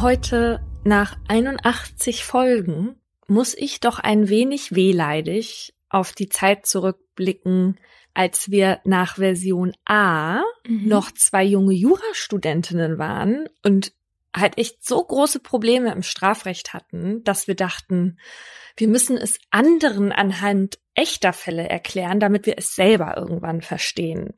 Heute nach 81 Folgen muss ich doch ein wenig wehleidig auf die Zeit zurückblicken, als wir nach Version A mhm. noch zwei junge Jurastudentinnen waren und halt echt so große Probleme im Strafrecht hatten, dass wir dachten, wir müssen es anderen anhand echter Fälle erklären, damit wir es selber irgendwann verstehen.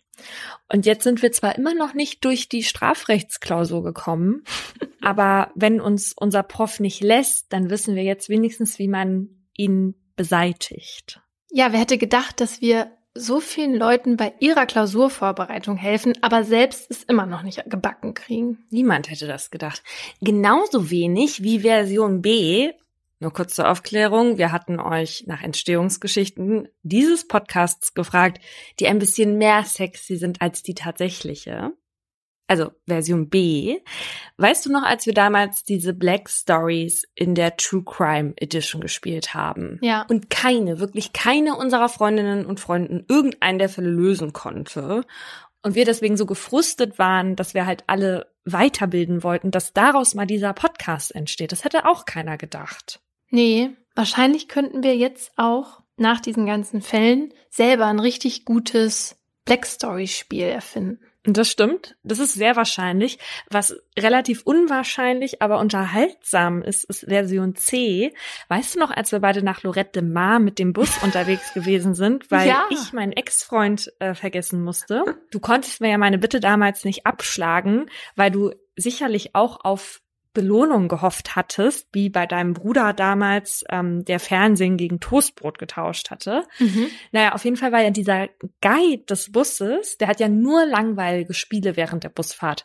Und jetzt sind wir zwar immer noch nicht durch die Strafrechtsklausur gekommen, aber wenn uns unser Prof nicht lässt, dann wissen wir jetzt wenigstens, wie man ihn beseitigt. Ja, wer hätte gedacht, dass wir so vielen Leuten bei ihrer Klausurvorbereitung helfen, aber selbst es immer noch nicht gebacken kriegen. Niemand hätte das gedacht. Genauso wenig wie Version B. Nur kurz zur Aufklärung. Wir hatten euch nach Entstehungsgeschichten dieses Podcasts gefragt, die ein bisschen mehr sexy sind als die tatsächliche also Version B. Weißt du noch, als wir damals diese Black Stories in der True Crime Edition gespielt haben? Ja. Und keine, wirklich keine unserer Freundinnen und Freunden irgendeinen der Fälle lösen konnte. Und wir deswegen so gefrustet waren, dass wir halt alle weiterbilden wollten, dass daraus mal dieser Podcast entsteht. Das hätte auch keiner gedacht. Nee, wahrscheinlich könnten wir jetzt auch nach diesen ganzen Fällen selber ein richtig gutes Black Story Spiel erfinden. Das stimmt. Das ist sehr wahrscheinlich. Was relativ unwahrscheinlich, aber unterhaltsam ist, ist Version C. Weißt du noch, als wir beide nach Lorette de Mar mit dem Bus unterwegs gewesen sind, weil ja. ich meinen Ex-Freund äh, vergessen musste? Du konntest mir ja meine Bitte damals nicht abschlagen, weil du sicherlich auch auf Belohnung gehofft hattest, wie bei deinem Bruder damals, ähm, der Fernsehen gegen Toastbrot getauscht hatte. Mhm. Naja, auf jeden Fall war ja dieser Guide des Busses, der hat ja nur langweilige Spiele während der Busfahrt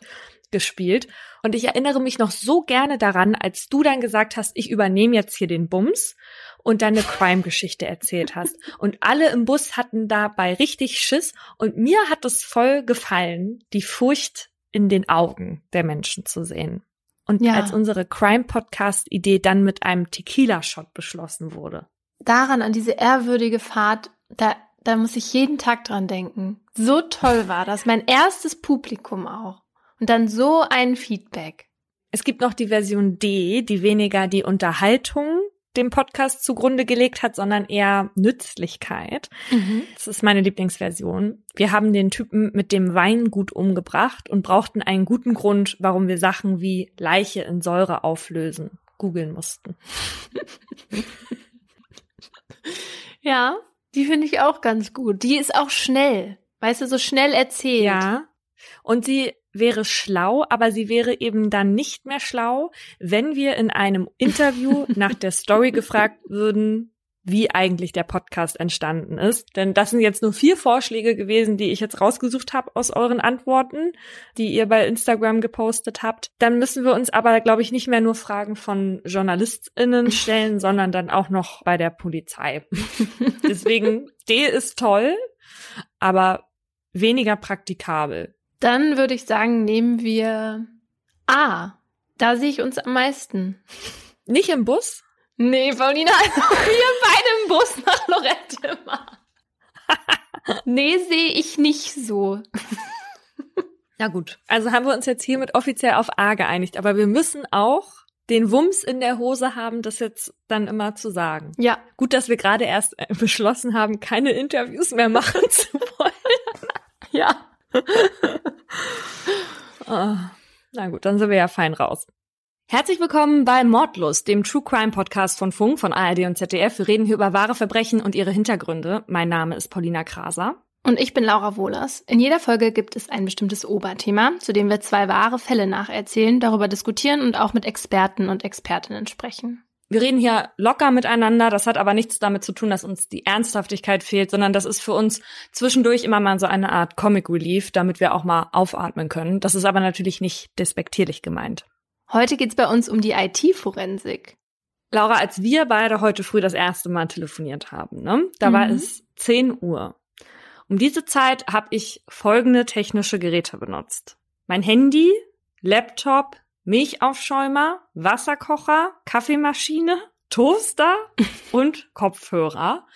gespielt. Und ich erinnere mich noch so gerne daran, als du dann gesagt hast, ich übernehme jetzt hier den Bums und deine Crime-Geschichte erzählt hast. Und alle im Bus hatten dabei richtig Schiss. Und mir hat es voll gefallen, die Furcht in den Augen der Menschen zu sehen. Und ja. als unsere Crime-Podcast-Idee dann mit einem Tequila-Shot beschlossen wurde. Daran, an diese ehrwürdige Fahrt, da, da muss ich jeden Tag dran denken. So toll war das. Mein erstes Publikum auch. Und dann so ein Feedback. Es gibt noch die Version D, die weniger die Unterhaltung dem Podcast zugrunde gelegt hat, sondern eher Nützlichkeit. Mhm. Das ist meine Lieblingsversion. Wir haben den Typen mit dem Weingut umgebracht und brauchten einen guten Grund, warum wir Sachen wie Leiche in Säure auflösen googeln mussten. ja, die finde ich auch ganz gut. Die ist auch schnell. Weißt du, so schnell erzählt. Ja. Und sie wäre schlau, aber sie wäre eben dann nicht mehr schlau, wenn wir in einem Interview nach der Story gefragt würden, wie eigentlich der Podcast entstanden ist. Denn das sind jetzt nur vier Vorschläge gewesen, die ich jetzt rausgesucht habe aus euren Antworten, die ihr bei Instagram gepostet habt. Dann müssen wir uns aber, glaube ich, nicht mehr nur Fragen von JournalistInnen stellen, sondern dann auch noch bei der Polizei. Deswegen, D ist toll, aber weniger praktikabel. Dann würde ich sagen, nehmen wir A. Da sehe ich uns am meisten. Nicht im Bus? Nee, Paulina, also wir beide im Bus nach Lorette nee, sehe ich nicht so. Na gut, also haben wir uns jetzt hiermit offiziell auf A geeinigt, aber wir müssen auch den Wumms in der Hose haben, das jetzt dann immer zu sagen. Ja. Gut, dass wir gerade erst beschlossen haben, keine Interviews mehr machen zu wollen. ja oh, na gut, dann sind wir ja fein raus. Herzlich willkommen bei Mordlust, dem True Crime Podcast von Funk, von ARD und ZDF. Wir reden hier über wahre Verbrechen und ihre Hintergründe. Mein Name ist Paulina Kraser. Und ich bin Laura Wohlers. In jeder Folge gibt es ein bestimmtes Oberthema, zu dem wir zwei wahre Fälle nacherzählen, darüber diskutieren und auch mit Experten und Expertinnen sprechen. Wir reden hier locker miteinander, das hat aber nichts damit zu tun, dass uns die Ernsthaftigkeit fehlt, sondern das ist für uns zwischendurch immer mal so eine Art Comic Relief, damit wir auch mal aufatmen können. Das ist aber natürlich nicht despektierlich gemeint. Heute geht's bei uns um die IT-Forensik. Laura, als wir beide heute früh das erste Mal telefoniert haben, ne, da mhm. war es 10 Uhr. Um diese Zeit habe ich folgende technische Geräte benutzt. Mein Handy, Laptop, Milchaufschäumer, Wasserkocher, Kaffeemaschine, Toaster und Kopfhörer.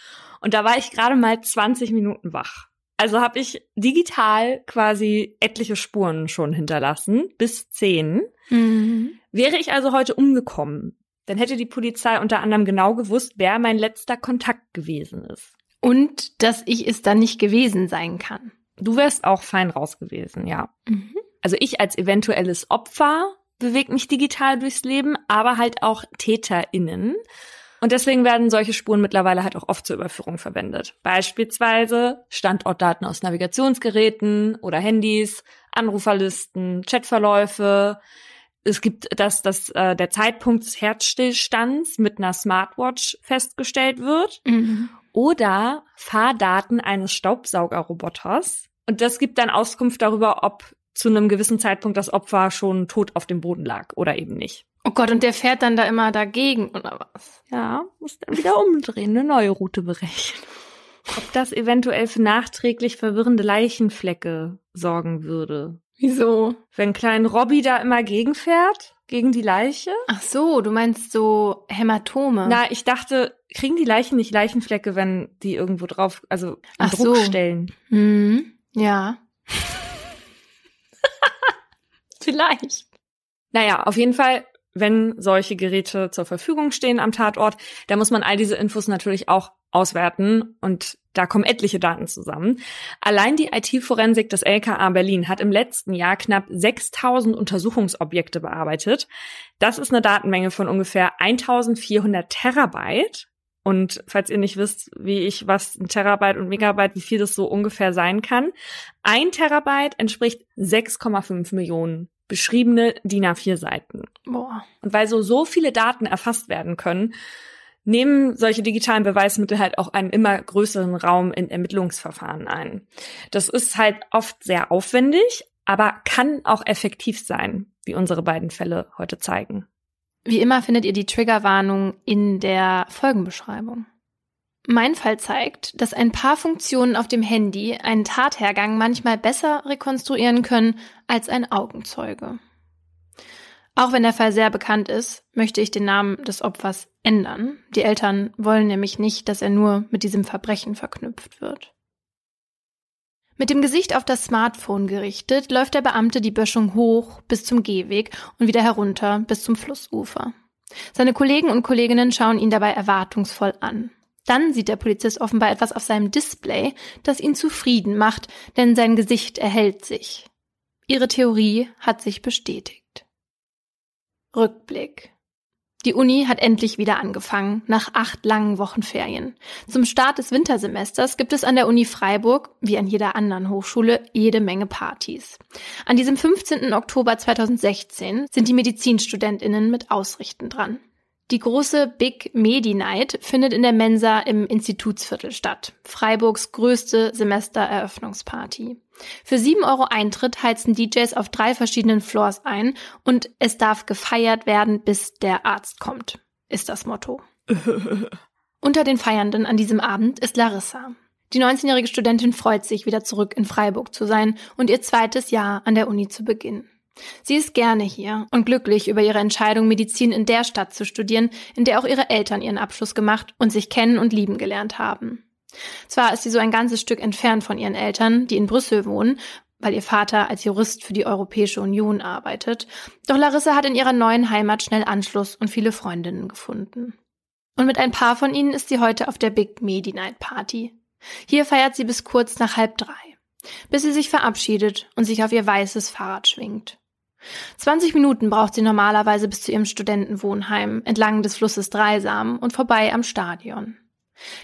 Und da war ich gerade mal 20 Minuten wach. Also habe ich digital quasi etliche Spuren schon hinterlassen, bis zehn. Mhm. Wäre ich also heute umgekommen, dann hätte die Polizei unter anderem genau gewusst, wer mein letzter Kontakt gewesen ist. Und dass ich es dann nicht gewesen sein kann. Du wärst auch fein raus gewesen, ja. Mhm. Also ich als eventuelles Opfer bewege mich digital durchs Leben, aber halt auch TäterInnen. Und deswegen werden solche Spuren mittlerweile halt auch oft zur Überführung verwendet. Beispielsweise Standortdaten aus Navigationsgeräten oder Handys, Anruferlisten, Chatverläufe. Es gibt das, dass äh, der Zeitpunkt des Herzstillstands mit einer Smartwatch festgestellt wird Mhm. oder Fahrdaten eines Staubsaugerroboters. Und das gibt dann Auskunft darüber, ob zu einem gewissen Zeitpunkt das Opfer schon tot auf dem Boden lag oder eben nicht. Oh Gott, und der fährt dann da immer dagegen, oder was? Ja, muss dann wieder umdrehen, eine neue Route berechnen. Ob das eventuell für nachträglich verwirrende Leichenflecke sorgen würde. Wieso? Wenn klein Robby da immer gegenfährt, gegen die Leiche? Ach so, du meinst so Hämatome. Na, ich dachte, kriegen die Leichen nicht Leichenflecke, wenn die irgendwo drauf, also im Ach Druck so. stellen? Hm, ja. Vielleicht. Naja, auf jeden Fall, wenn solche Geräte zur Verfügung stehen am Tatort, da muss man all diese Infos natürlich auch auswerten und da kommen etliche Daten zusammen. Allein die IT-Forensik des LKA Berlin hat im letzten Jahr knapp 6000 Untersuchungsobjekte bearbeitet. Das ist eine Datenmenge von ungefähr 1400 Terabyte. Und falls ihr nicht wisst, wie ich was ein Terabyte und Megabyte, wie viel das so ungefähr sein kann, ein Terabyte entspricht 6,5 Millionen beschriebene DIN A4 Seiten. Boah. Und weil so so viele Daten erfasst werden können, nehmen solche digitalen Beweismittel halt auch einen immer größeren Raum in Ermittlungsverfahren ein. Das ist halt oft sehr aufwendig, aber kann auch effektiv sein, wie unsere beiden Fälle heute zeigen. Wie immer findet ihr die Triggerwarnung in der Folgenbeschreibung. Mein Fall zeigt, dass ein paar Funktionen auf dem Handy einen Tathergang manchmal besser rekonstruieren können als ein Augenzeuge. Auch wenn der Fall sehr bekannt ist, möchte ich den Namen des Opfers ändern. Die Eltern wollen nämlich nicht, dass er nur mit diesem Verbrechen verknüpft wird. Mit dem Gesicht auf das Smartphone gerichtet, läuft der Beamte die Böschung hoch bis zum Gehweg und wieder herunter bis zum Flussufer. Seine Kollegen und Kolleginnen schauen ihn dabei erwartungsvoll an. Dann sieht der Polizist offenbar etwas auf seinem Display, das ihn zufrieden macht, denn sein Gesicht erhellt sich. Ihre Theorie hat sich bestätigt. Rückblick. Die Uni hat endlich wieder angefangen, nach acht langen Wochen Ferien. Zum Start des Wintersemesters gibt es an der Uni Freiburg, wie an jeder anderen Hochschule, jede Menge Partys. An diesem 15. Oktober 2016 sind die Medizinstudentinnen mit Ausrichten dran. Die große Big Medi Night findet in der Mensa im Institutsviertel statt. Freiburgs größte Semestereröffnungsparty. Für 7 Euro Eintritt heizen DJs auf drei verschiedenen Floors ein und es darf gefeiert werden, bis der Arzt kommt, ist das Motto. Unter den Feiernden an diesem Abend ist Larissa. Die 19-jährige Studentin freut sich, wieder zurück in Freiburg zu sein und ihr zweites Jahr an der Uni zu beginnen. Sie ist gerne hier und glücklich über ihre Entscheidung, Medizin in der Stadt zu studieren, in der auch ihre Eltern ihren Abschluss gemacht und sich kennen und lieben gelernt haben. Zwar ist sie so ein ganzes Stück entfernt von ihren Eltern, die in Brüssel wohnen, weil ihr Vater als Jurist für die Europäische Union arbeitet, doch Larissa hat in ihrer neuen Heimat schnell Anschluss und viele Freundinnen gefunden. Und mit ein paar von ihnen ist sie heute auf der Big Medi Night Party. Hier feiert sie bis kurz nach halb drei, bis sie sich verabschiedet und sich auf ihr weißes Fahrrad schwingt. 20 Minuten braucht sie normalerweise bis zu ihrem Studentenwohnheim entlang des Flusses Dreisam und vorbei am Stadion.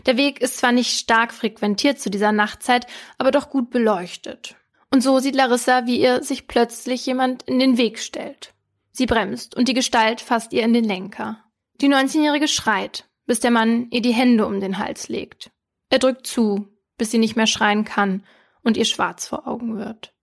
Der Weg ist zwar nicht stark frequentiert zu dieser Nachtzeit, aber doch gut beleuchtet. Und so sieht Larissa, wie ihr sich plötzlich jemand in den Weg stellt. Sie bremst und die Gestalt fasst ihr in den Lenker. Die 19-Jährige schreit, bis der Mann ihr die Hände um den Hals legt. Er drückt zu, bis sie nicht mehr schreien kann und ihr schwarz vor Augen wird.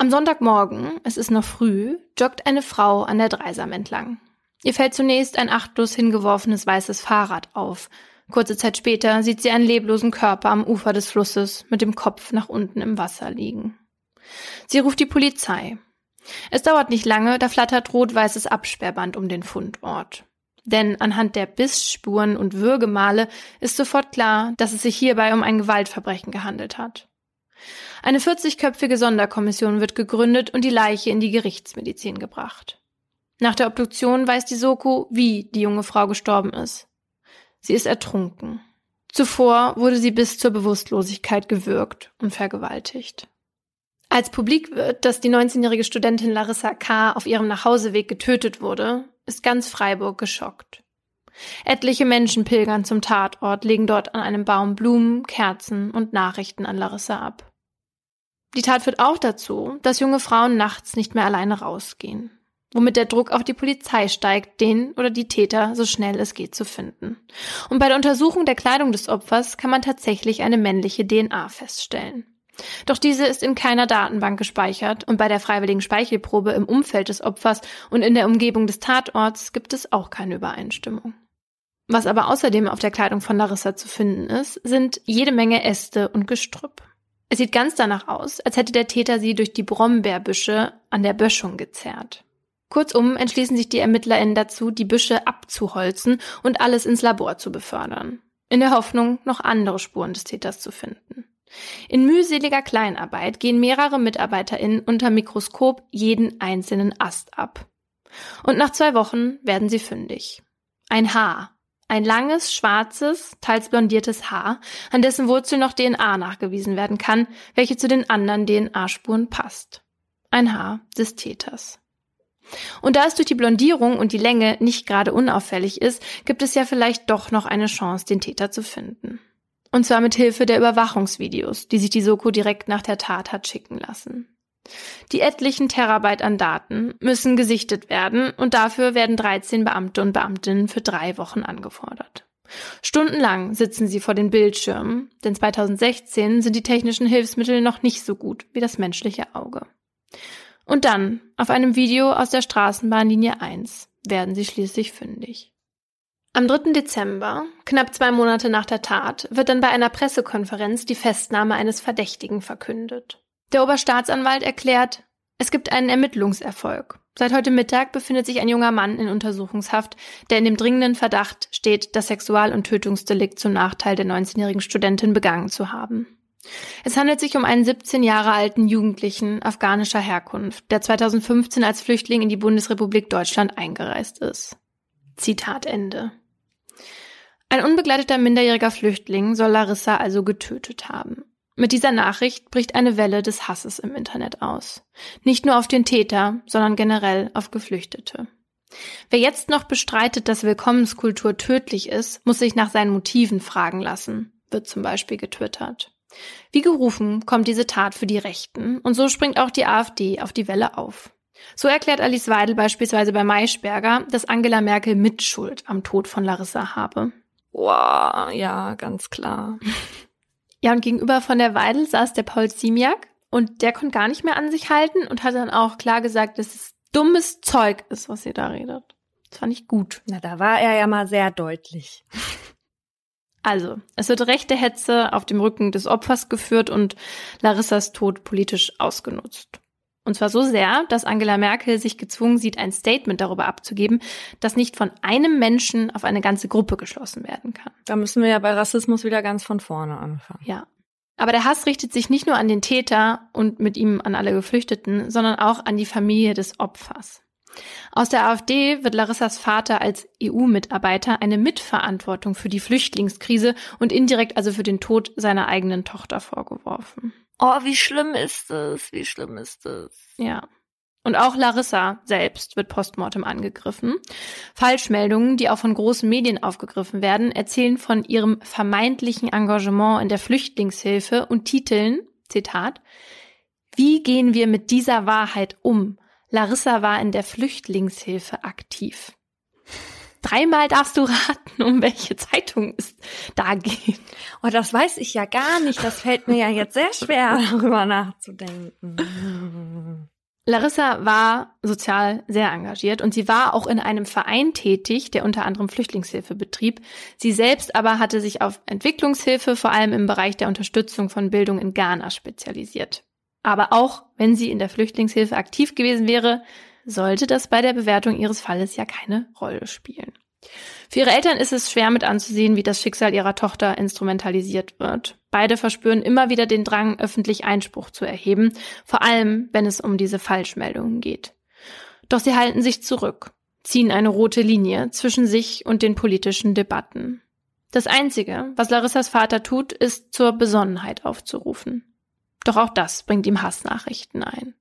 Am Sonntagmorgen, es ist noch früh, joggt eine Frau an der Dreisam entlang. Ihr fällt zunächst ein achtlos hingeworfenes weißes Fahrrad auf. Kurze Zeit später sieht sie einen leblosen Körper am Ufer des Flusses mit dem Kopf nach unten im Wasser liegen. Sie ruft die Polizei. Es dauert nicht lange, da flattert rot-weißes Absperrband um den Fundort. Denn anhand der Bissspuren und Würgemale ist sofort klar, dass es sich hierbei um ein Gewaltverbrechen gehandelt hat. Eine 40-köpfige Sonderkommission wird gegründet und die Leiche in die Gerichtsmedizin gebracht. Nach der Obduktion weiß die Soko, wie die junge Frau gestorben ist. Sie ist ertrunken. Zuvor wurde sie bis zur Bewusstlosigkeit gewürgt und vergewaltigt. Als publik wird, dass die 19-jährige Studentin Larissa K. auf ihrem Nachhauseweg getötet wurde, ist ganz Freiburg geschockt. Etliche Menschen pilgern zum Tatort, legen dort an einem Baum Blumen, Kerzen und Nachrichten an Larissa ab. Die Tat führt auch dazu, dass junge Frauen nachts nicht mehr alleine rausgehen womit der Druck auf die Polizei steigt, den oder die Täter so schnell es geht zu finden. Und bei der Untersuchung der Kleidung des Opfers kann man tatsächlich eine männliche DNA feststellen. Doch diese ist in keiner Datenbank gespeichert und bei der freiwilligen Speichelprobe im Umfeld des Opfers und in der Umgebung des Tatorts gibt es auch keine Übereinstimmung. Was aber außerdem auf der Kleidung von Larissa zu finden ist, sind jede Menge Äste und Gestrüpp. Es sieht ganz danach aus, als hätte der Täter sie durch die Brombeerbüsche an der Böschung gezerrt. Kurzum entschließen sich die ErmittlerInnen dazu, die Büsche abzuholzen und alles ins Labor zu befördern. In der Hoffnung, noch andere Spuren des Täters zu finden. In mühseliger Kleinarbeit gehen mehrere MitarbeiterInnen unter Mikroskop jeden einzelnen Ast ab. Und nach zwei Wochen werden sie fündig. Ein Haar. Ein langes, schwarzes, teils blondiertes Haar, an dessen Wurzel noch DNA nachgewiesen werden kann, welche zu den anderen DNA-Spuren passt. Ein Haar des Täters. Und da es durch die Blondierung und die Länge nicht gerade unauffällig ist, gibt es ja vielleicht doch noch eine Chance, den Täter zu finden. Und zwar mit Hilfe der Überwachungsvideos, die sich die Soko direkt nach der Tat hat schicken lassen. Die etlichen Terabyte an Daten müssen gesichtet werden und dafür werden 13 Beamte und Beamtinnen für drei Wochen angefordert. Stundenlang sitzen sie vor den Bildschirmen, denn 2016 sind die technischen Hilfsmittel noch nicht so gut wie das menschliche Auge. Und dann, auf einem Video aus der Straßenbahnlinie 1, werden sie schließlich fündig. Am 3. Dezember, knapp zwei Monate nach der Tat, wird dann bei einer Pressekonferenz die Festnahme eines Verdächtigen verkündet. Der Oberstaatsanwalt erklärt, es gibt einen Ermittlungserfolg. Seit heute Mittag befindet sich ein junger Mann in Untersuchungshaft, der in dem dringenden Verdacht steht, das Sexual- und Tötungsdelikt zum Nachteil der 19-jährigen Studentin begangen zu haben. Es handelt sich um einen 17 Jahre alten Jugendlichen afghanischer Herkunft, der 2015 als Flüchtling in die Bundesrepublik Deutschland eingereist ist. Zitat Ende. Ein unbegleiteter minderjähriger Flüchtling soll Larissa also getötet haben. Mit dieser Nachricht bricht eine Welle des Hasses im Internet aus. Nicht nur auf den Täter, sondern generell auf Geflüchtete. Wer jetzt noch bestreitet, dass Willkommenskultur tödlich ist, muss sich nach seinen Motiven fragen lassen, wird zum Beispiel getwittert. Wie gerufen kommt diese Tat für die Rechten und so springt auch die AfD auf die Welle auf. So erklärt Alice Weidel beispielsweise bei Maischberger, dass Angela Merkel Mitschuld am Tod von Larissa habe. Wow, ja, ganz klar. Ja, und gegenüber von der Weidel saß der Paul Ziemiak und der konnte gar nicht mehr an sich halten und hat dann auch klar gesagt, dass es dummes Zeug ist, was ihr da redet. Das fand ich gut. Na, da war er ja mal sehr deutlich. Also, es wird rechte Hetze auf dem Rücken des Opfers geführt und Larissas Tod politisch ausgenutzt. Und zwar so sehr, dass Angela Merkel sich gezwungen sieht, ein Statement darüber abzugeben, dass nicht von einem Menschen auf eine ganze Gruppe geschlossen werden kann. Da müssen wir ja bei Rassismus wieder ganz von vorne anfangen. Ja. Aber der Hass richtet sich nicht nur an den Täter und mit ihm an alle Geflüchteten, sondern auch an die Familie des Opfers. Aus der AfD wird Larissas Vater als EU-Mitarbeiter eine Mitverantwortung für die Flüchtlingskrise und indirekt also für den Tod seiner eigenen Tochter vorgeworfen. Oh, wie schlimm ist es? Wie schlimm ist es? Ja. Und auch Larissa selbst wird postmortem angegriffen. Falschmeldungen, die auch von großen Medien aufgegriffen werden, erzählen von ihrem vermeintlichen Engagement in der Flüchtlingshilfe und titeln, Zitat, Wie gehen wir mit dieser Wahrheit um? Larissa war in der Flüchtlingshilfe aktiv. Dreimal darfst du raten, um welche Zeitung es da geht. Oh, das weiß ich ja gar nicht. Das fällt mir ja jetzt sehr schwer, darüber nachzudenken. Larissa war sozial sehr engagiert und sie war auch in einem Verein tätig, der unter anderem Flüchtlingshilfe betrieb. Sie selbst aber hatte sich auf Entwicklungshilfe vor allem im Bereich der Unterstützung von Bildung in Ghana spezialisiert. Aber auch wenn sie in der Flüchtlingshilfe aktiv gewesen wäre, sollte das bei der Bewertung ihres Falles ja keine Rolle spielen. Für ihre Eltern ist es schwer mit anzusehen, wie das Schicksal ihrer Tochter instrumentalisiert wird. Beide verspüren immer wieder den Drang, öffentlich Einspruch zu erheben, vor allem wenn es um diese Falschmeldungen geht. Doch sie halten sich zurück, ziehen eine rote Linie zwischen sich und den politischen Debatten. Das Einzige, was Larissas Vater tut, ist zur Besonnenheit aufzurufen. Doch auch das bringt ihm Hassnachrichten ein.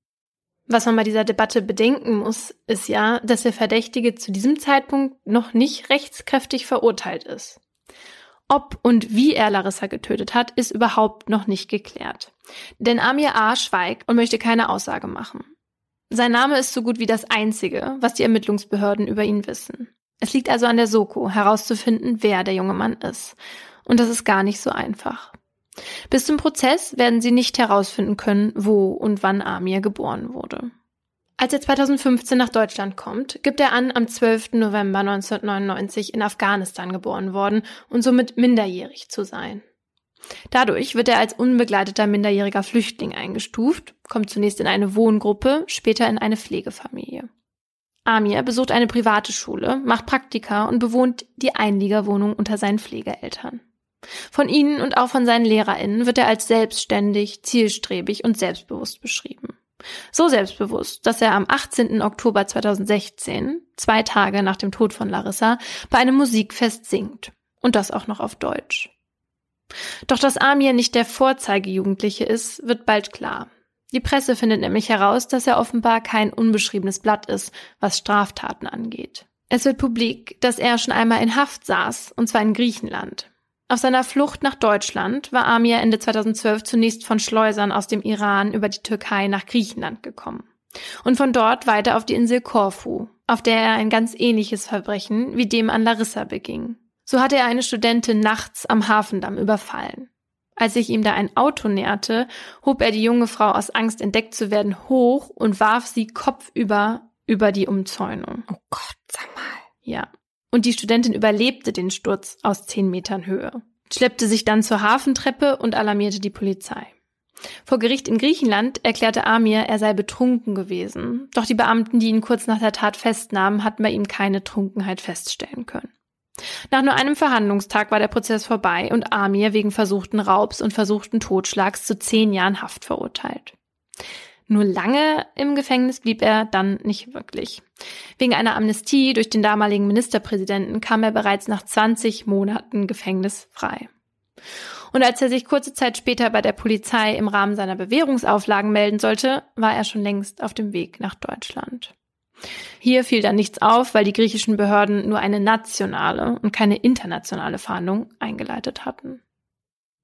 Was man bei dieser Debatte bedenken muss, ist ja, dass der Verdächtige zu diesem Zeitpunkt noch nicht rechtskräftig verurteilt ist. Ob und wie er Larissa getötet hat, ist überhaupt noch nicht geklärt. Denn Amir A. schweigt und möchte keine Aussage machen. Sein Name ist so gut wie das einzige, was die Ermittlungsbehörden über ihn wissen. Es liegt also an der Soko, herauszufinden, wer der junge Mann ist. Und das ist gar nicht so einfach. Bis zum Prozess werden sie nicht herausfinden können, wo und wann Amir geboren wurde. Als er 2015 nach Deutschland kommt, gibt er an, am 12. November 1999 in Afghanistan geboren worden und somit minderjährig zu sein. Dadurch wird er als unbegleiteter minderjähriger Flüchtling eingestuft, kommt zunächst in eine Wohngruppe, später in eine Pflegefamilie. Amir besucht eine private Schule, macht Praktika und bewohnt die Einliegerwohnung unter seinen Pflegeeltern. Von ihnen und auch von seinen LehrerInnen wird er als selbstständig, zielstrebig und selbstbewusst beschrieben. So selbstbewusst, dass er am 18. Oktober 2016, zwei Tage nach dem Tod von Larissa, bei einem Musikfest singt. Und das auch noch auf Deutsch. Doch dass Amir nicht der Vorzeigejugendliche ist, wird bald klar. Die Presse findet nämlich heraus, dass er offenbar kein unbeschriebenes Blatt ist, was Straftaten angeht. Es wird publik, dass er schon einmal in Haft saß, und zwar in Griechenland. Auf seiner Flucht nach Deutschland war Amir Ende 2012 zunächst von Schleusern aus dem Iran über die Türkei nach Griechenland gekommen. Und von dort weiter auf die Insel Korfu, auf der er ein ganz ähnliches Verbrechen wie dem an Larissa beging. So hatte er eine Studentin nachts am Hafendamm überfallen. Als sich ihm da ein Auto näherte, hob er die junge Frau aus Angst entdeckt zu werden hoch und warf sie kopfüber über die Umzäunung. Oh Gott, sag mal. Ja, und die Studentin überlebte den Sturz aus zehn Metern Höhe, schleppte sich dann zur Hafentreppe und alarmierte die Polizei. Vor Gericht in Griechenland erklärte Amir, er sei betrunken gewesen, doch die Beamten, die ihn kurz nach der Tat festnahmen, hatten bei ihm keine Trunkenheit feststellen können. Nach nur einem Verhandlungstag war der Prozess vorbei und Amir wegen versuchten Raubs und versuchten Totschlags zu zehn Jahren Haft verurteilt. Nur lange im Gefängnis blieb er dann nicht wirklich. Wegen einer Amnestie durch den damaligen Ministerpräsidenten kam er bereits nach 20 Monaten Gefängnis frei. Und als er sich kurze Zeit später bei der Polizei im Rahmen seiner Bewährungsauflagen melden sollte, war er schon längst auf dem Weg nach Deutschland. Hier fiel dann nichts auf, weil die griechischen Behörden nur eine nationale und keine internationale Fahndung eingeleitet hatten.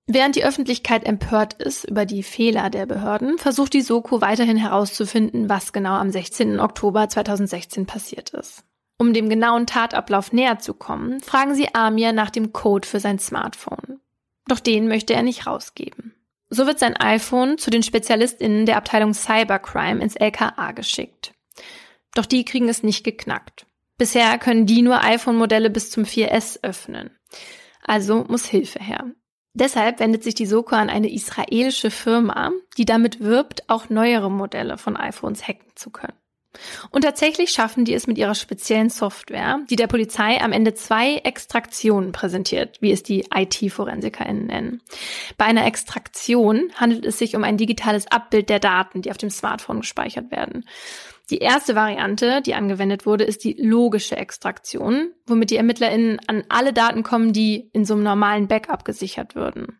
Während die Öffentlichkeit empört ist über die Fehler der Behörden, versucht die Soko weiterhin herauszufinden, was genau am 16. Oktober 2016 passiert ist. Um dem genauen Tatablauf näher zu kommen, fragen sie Amir nach dem Code für sein Smartphone. Doch den möchte er nicht rausgeben. So wird sein iPhone zu den SpezialistInnen der Abteilung Cybercrime ins LKA geschickt. Doch die kriegen es nicht geknackt. Bisher können die nur iPhone-Modelle bis zum 4S öffnen. Also muss Hilfe her. Deshalb wendet sich die Soko an eine israelische Firma, die damit wirbt, auch neuere Modelle von iPhones hacken zu können. Und tatsächlich schaffen die es mit ihrer speziellen Software, die der Polizei am Ende zwei Extraktionen präsentiert, wie es die IT-ForensikerInnen nennen. Bei einer Extraktion handelt es sich um ein digitales Abbild der Daten, die auf dem Smartphone gespeichert werden. Die erste Variante, die angewendet wurde, ist die logische Extraktion, womit die ErmittlerInnen an alle Daten kommen, die in so einem normalen Backup gesichert würden.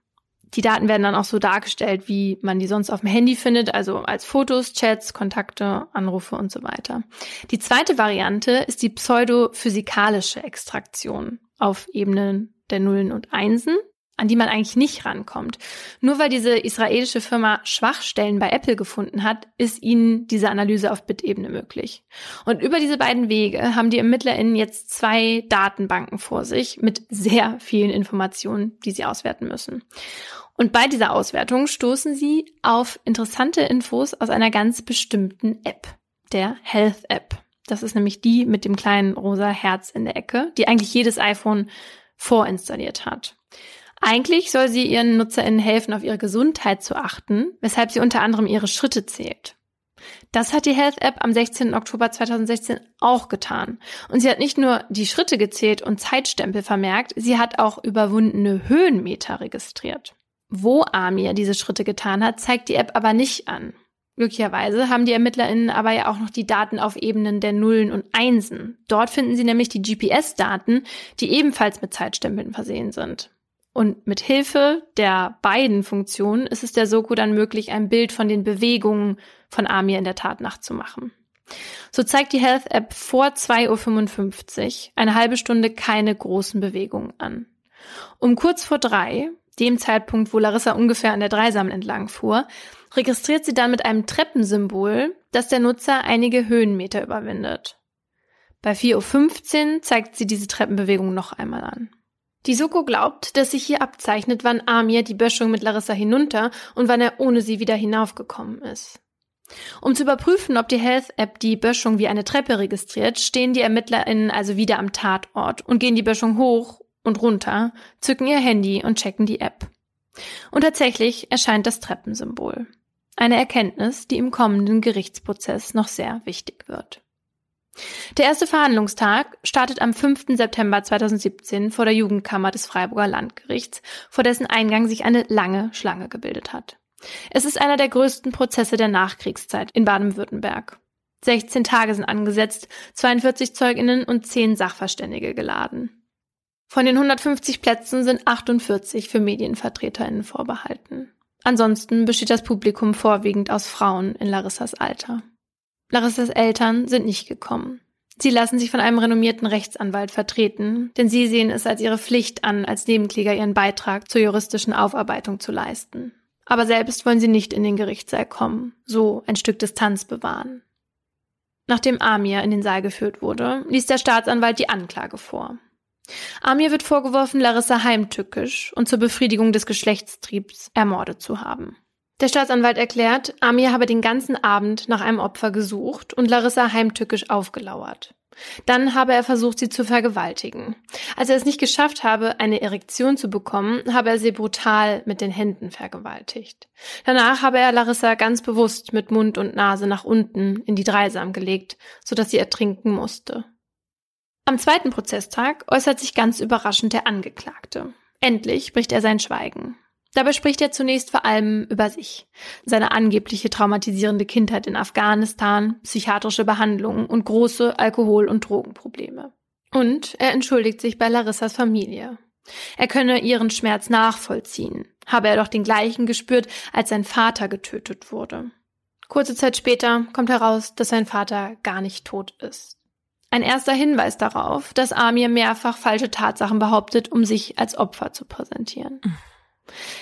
Die Daten werden dann auch so dargestellt, wie man die sonst auf dem Handy findet, also als Fotos, Chats, Kontakte, Anrufe und so weiter. Die zweite Variante ist die pseudophysikalische Extraktion auf Ebenen der Nullen und Einsen an die man eigentlich nicht rankommt. Nur weil diese israelische Firma Schwachstellen bei Apple gefunden hat, ist ihnen diese Analyse auf Bit-Ebene möglich. Und über diese beiden Wege haben die ErmittlerInnen jetzt zwei Datenbanken vor sich mit sehr vielen Informationen, die sie auswerten müssen. Und bei dieser Auswertung stoßen sie auf interessante Infos aus einer ganz bestimmten App, der Health App. Das ist nämlich die mit dem kleinen rosa Herz in der Ecke, die eigentlich jedes iPhone vorinstalliert hat. Eigentlich soll sie ihren NutzerInnen helfen, auf ihre Gesundheit zu achten, weshalb sie unter anderem ihre Schritte zählt. Das hat die Health App am 16. Oktober 2016 auch getan. Und sie hat nicht nur die Schritte gezählt und Zeitstempel vermerkt, sie hat auch überwundene Höhenmeter registriert. Wo Amir diese Schritte getan hat, zeigt die App aber nicht an. Glücklicherweise haben die ErmittlerInnen aber ja auch noch die Daten auf Ebenen der Nullen und Einsen. Dort finden sie nämlich die GPS-Daten, die ebenfalls mit Zeitstempeln versehen sind. Und mit Hilfe der beiden Funktionen ist es der Soko dann möglich, ein Bild von den Bewegungen von Amir in der Tat nachzumachen. So zeigt die Health App vor 2.55 Uhr eine halbe Stunde keine großen Bewegungen an. Um kurz vor drei, dem Zeitpunkt, wo Larissa ungefähr an der Dreisamen entlang fuhr, registriert sie dann mit einem Treppensymbol, dass der Nutzer einige Höhenmeter überwindet. Bei 4.15 Uhr zeigt sie diese Treppenbewegung noch einmal an. Die Soko glaubt, dass sich hier abzeichnet, wann Amir die Böschung mit Larissa hinunter und wann er ohne sie wieder hinaufgekommen ist. Um zu überprüfen, ob die Health-App die Böschung wie eine Treppe registriert, stehen die ErmittlerInnen also wieder am Tatort und gehen die Böschung hoch und runter, zücken ihr Handy und checken die App. Und tatsächlich erscheint das Treppensymbol. Eine Erkenntnis, die im kommenden Gerichtsprozess noch sehr wichtig wird. Der erste Verhandlungstag startet am 5. September 2017 vor der Jugendkammer des Freiburger Landgerichts, vor dessen Eingang sich eine lange Schlange gebildet hat. Es ist einer der größten Prozesse der Nachkriegszeit in Baden-Württemberg. 16 Tage sind angesetzt, 42 Zeuginnen und 10 Sachverständige geladen. Von den 150 Plätzen sind 48 für Medienvertreterinnen vorbehalten. Ansonsten besteht das Publikum vorwiegend aus Frauen in Larissas Alter. Larissas Eltern sind nicht gekommen. Sie lassen sich von einem renommierten Rechtsanwalt vertreten, denn sie sehen es als ihre Pflicht an, als Nebenkläger ihren Beitrag zur juristischen Aufarbeitung zu leisten. Aber selbst wollen sie nicht in den Gerichtssaal kommen, so ein Stück Distanz bewahren. Nachdem Amir in den Saal geführt wurde, ließ der Staatsanwalt die Anklage vor. Amir wird vorgeworfen, Larissa heimtückisch und zur Befriedigung des Geschlechtstriebs ermordet zu haben. Der Staatsanwalt erklärt, Amir habe den ganzen Abend nach einem Opfer gesucht und Larissa heimtückisch aufgelauert. Dann habe er versucht, sie zu vergewaltigen. Als er es nicht geschafft habe, eine Erektion zu bekommen, habe er sie brutal mit den Händen vergewaltigt. Danach habe er Larissa ganz bewusst mit Mund und Nase nach unten in die Dreisam gelegt, sodass sie ertrinken musste. Am zweiten Prozesstag äußert sich ganz überraschend der Angeklagte. Endlich bricht er sein Schweigen. Dabei spricht er zunächst vor allem über sich, seine angebliche traumatisierende Kindheit in Afghanistan, psychiatrische Behandlungen und große Alkohol- und Drogenprobleme. Und er entschuldigt sich bei Larissas Familie. Er könne ihren Schmerz nachvollziehen, habe er doch den gleichen gespürt, als sein Vater getötet wurde. Kurze Zeit später kommt heraus, dass sein Vater gar nicht tot ist. Ein erster Hinweis darauf, dass Amir mehrfach falsche Tatsachen behauptet, um sich als Opfer zu präsentieren. Mhm.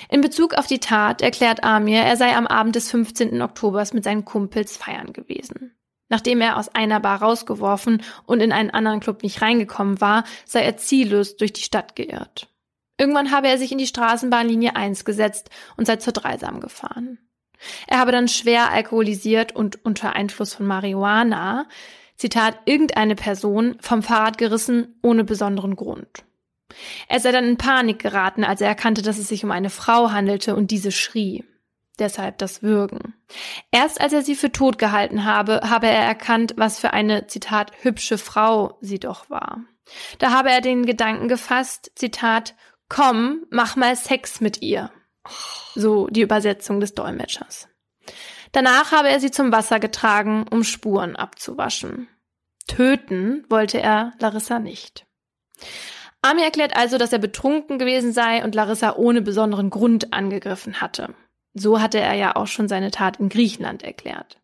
In Bezug auf die Tat erklärt Amir, er sei am Abend des 15. Oktobers mit seinen Kumpels feiern gewesen. Nachdem er aus einer Bar rausgeworfen und in einen anderen Club nicht reingekommen war, sei er ziellos durch die Stadt geirrt. Irgendwann habe er sich in die Straßenbahnlinie 1 gesetzt und sei zur Dreisam gefahren. Er habe dann schwer alkoholisiert und unter Einfluss von Marihuana, Zitat, irgendeine Person vom Fahrrad gerissen ohne besonderen Grund. Er sei dann in Panik geraten, als er erkannte, dass es sich um eine Frau handelte und diese schrie. Deshalb das Würgen. Erst als er sie für tot gehalten habe, habe er erkannt, was für eine, Zitat, hübsche Frau sie doch war. Da habe er den Gedanken gefasst, Zitat, komm, mach mal Sex mit ihr. So die Übersetzung des Dolmetschers. Danach habe er sie zum Wasser getragen, um Spuren abzuwaschen. Töten wollte er Larissa nicht. Ami erklärt also, dass er betrunken gewesen sei und Larissa ohne besonderen Grund angegriffen hatte. So hatte er ja auch schon seine Tat in Griechenland erklärt.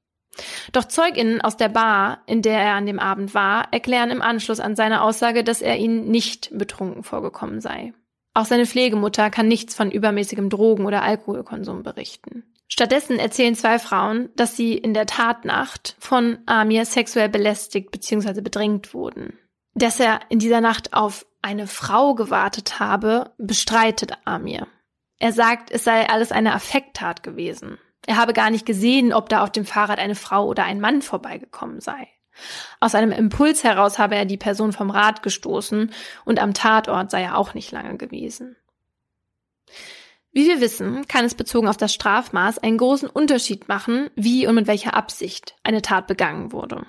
Doch Zeuginnen aus der Bar, in der er an dem Abend war, erklären im Anschluss an seine Aussage, dass er ihnen nicht betrunken vorgekommen sei. Auch seine Pflegemutter kann nichts von übermäßigem Drogen- oder Alkoholkonsum berichten. Stattdessen erzählen zwei Frauen, dass sie in der Tatnacht von Amir sexuell belästigt bzw. bedrängt wurden. Dass er in dieser Nacht auf eine Frau gewartet habe, bestreitet Amir. Er sagt, es sei alles eine Affekttat gewesen. Er habe gar nicht gesehen, ob da auf dem Fahrrad eine Frau oder ein Mann vorbeigekommen sei. Aus einem Impuls heraus habe er die Person vom Rad gestoßen und am Tatort sei er auch nicht lange gewesen. Wie wir wissen, kann es bezogen auf das Strafmaß einen großen Unterschied machen, wie und mit welcher Absicht eine Tat begangen wurde.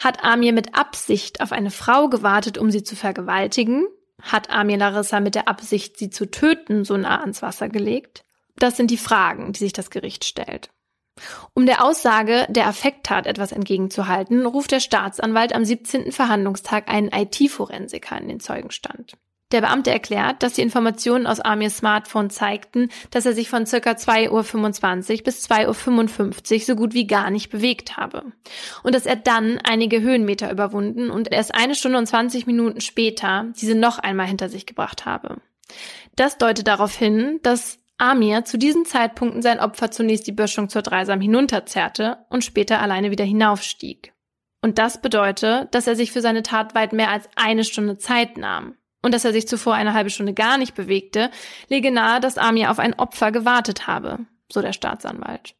Hat Amir mit Absicht auf eine Frau gewartet, um sie zu vergewaltigen? Hat Amir Larissa mit der Absicht, sie zu töten, so nah ans Wasser gelegt? Das sind die Fragen, die sich das Gericht stellt. Um der Aussage der Affekttat etwas entgegenzuhalten, ruft der Staatsanwalt am 17. Verhandlungstag einen IT-Forensiker in den Zeugenstand. Der Beamte erklärt, dass die Informationen aus Amirs Smartphone zeigten, dass er sich von circa 2.25 Uhr bis 2.55 Uhr so gut wie gar nicht bewegt habe. Und dass er dann einige Höhenmeter überwunden und erst eine Stunde und 20 Minuten später diese noch einmal hinter sich gebracht habe. Das deutet darauf hin, dass Amir zu diesen Zeitpunkten sein Opfer zunächst die Böschung zur Dreisam hinunterzerrte und später alleine wieder hinaufstieg. Und das bedeutet, dass er sich für seine Tat weit mehr als eine Stunde Zeit nahm und dass er sich zuvor eine halbe Stunde gar nicht bewegte, lege nahe, dass Amir auf ein Opfer gewartet habe, so der Staatsanwalt.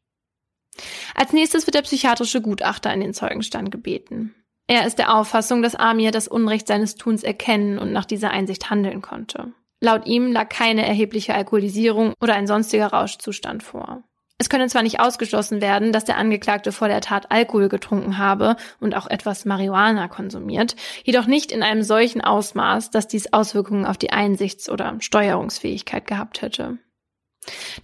Als nächstes wird der psychiatrische Gutachter in den Zeugenstand gebeten. Er ist der Auffassung, dass Amir das Unrecht seines Tuns erkennen und nach dieser Einsicht handeln konnte. Laut ihm lag keine erhebliche Alkoholisierung oder ein sonstiger Rauschzustand vor. Es könne zwar nicht ausgeschlossen werden, dass der Angeklagte vor der Tat Alkohol getrunken habe und auch etwas Marihuana konsumiert, jedoch nicht in einem solchen Ausmaß, dass dies Auswirkungen auf die Einsichts- oder Steuerungsfähigkeit gehabt hätte.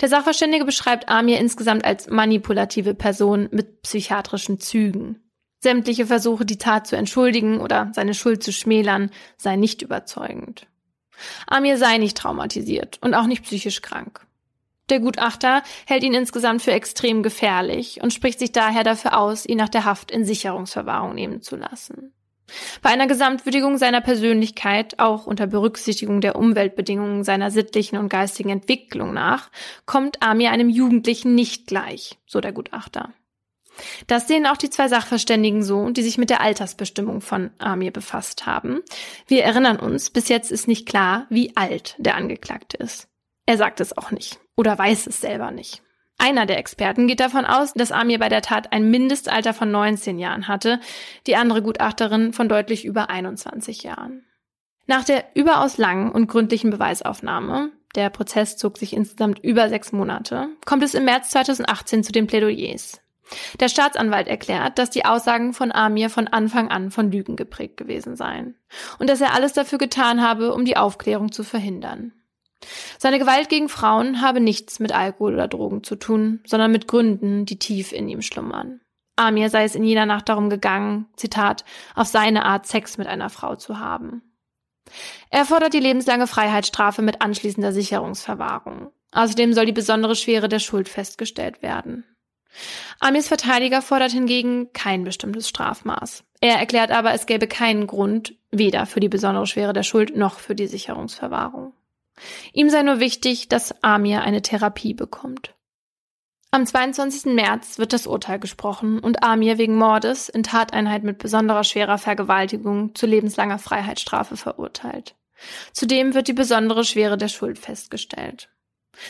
Der Sachverständige beschreibt Amir insgesamt als manipulative Person mit psychiatrischen Zügen. Sämtliche Versuche, die Tat zu entschuldigen oder seine Schuld zu schmälern, seien nicht überzeugend. Amir sei nicht traumatisiert und auch nicht psychisch krank. Der Gutachter hält ihn insgesamt für extrem gefährlich und spricht sich daher dafür aus, ihn nach der Haft in Sicherungsverwahrung nehmen zu lassen. Bei einer Gesamtwürdigung seiner Persönlichkeit, auch unter Berücksichtigung der Umweltbedingungen seiner sittlichen und geistigen Entwicklung nach, kommt Amir einem Jugendlichen nicht gleich, so der Gutachter. Das sehen auch die zwei Sachverständigen so, die sich mit der Altersbestimmung von Amir befasst haben. Wir erinnern uns, bis jetzt ist nicht klar, wie alt der Angeklagte ist. Er sagt es auch nicht oder weiß es selber nicht. Einer der Experten geht davon aus, dass Amir bei der Tat ein Mindestalter von 19 Jahren hatte, die andere Gutachterin von deutlich über 21 Jahren. Nach der überaus langen und gründlichen Beweisaufnahme, der Prozess zog sich insgesamt über sechs Monate, kommt es im März 2018 zu den Plädoyers. Der Staatsanwalt erklärt, dass die Aussagen von Amir von Anfang an von Lügen geprägt gewesen seien und dass er alles dafür getan habe, um die Aufklärung zu verhindern. Seine Gewalt gegen Frauen habe nichts mit Alkohol oder Drogen zu tun, sondern mit Gründen, die tief in ihm schlummern. Amir sei es in jener Nacht darum gegangen, Zitat, auf seine Art Sex mit einer Frau zu haben. Er fordert die lebenslange Freiheitsstrafe mit anschließender Sicherungsverwahrung. Außerdem soll die besondere Schwere der Schuld festgestellt werden. Amirs Verteidiger fordert hingegen kein bestimmtes Strafmaß. Er erklärt aber, es gäbe keinen Grund, weder für die besondere Schwere der Schuld noch für die Sicherungsverwahrung. Ihm sei nur wichtig, dass Amir eine Therapie bekommt. Am 22. März wird das Urteil gesprochen und Amir wegen Mordes in Tateinheit mit besonderer schwerer Vergewaltigung zu lebenslanger Freiheitsstrafe verurteilt. Zudem wird die besondere Schwere der Schuld festgestellt.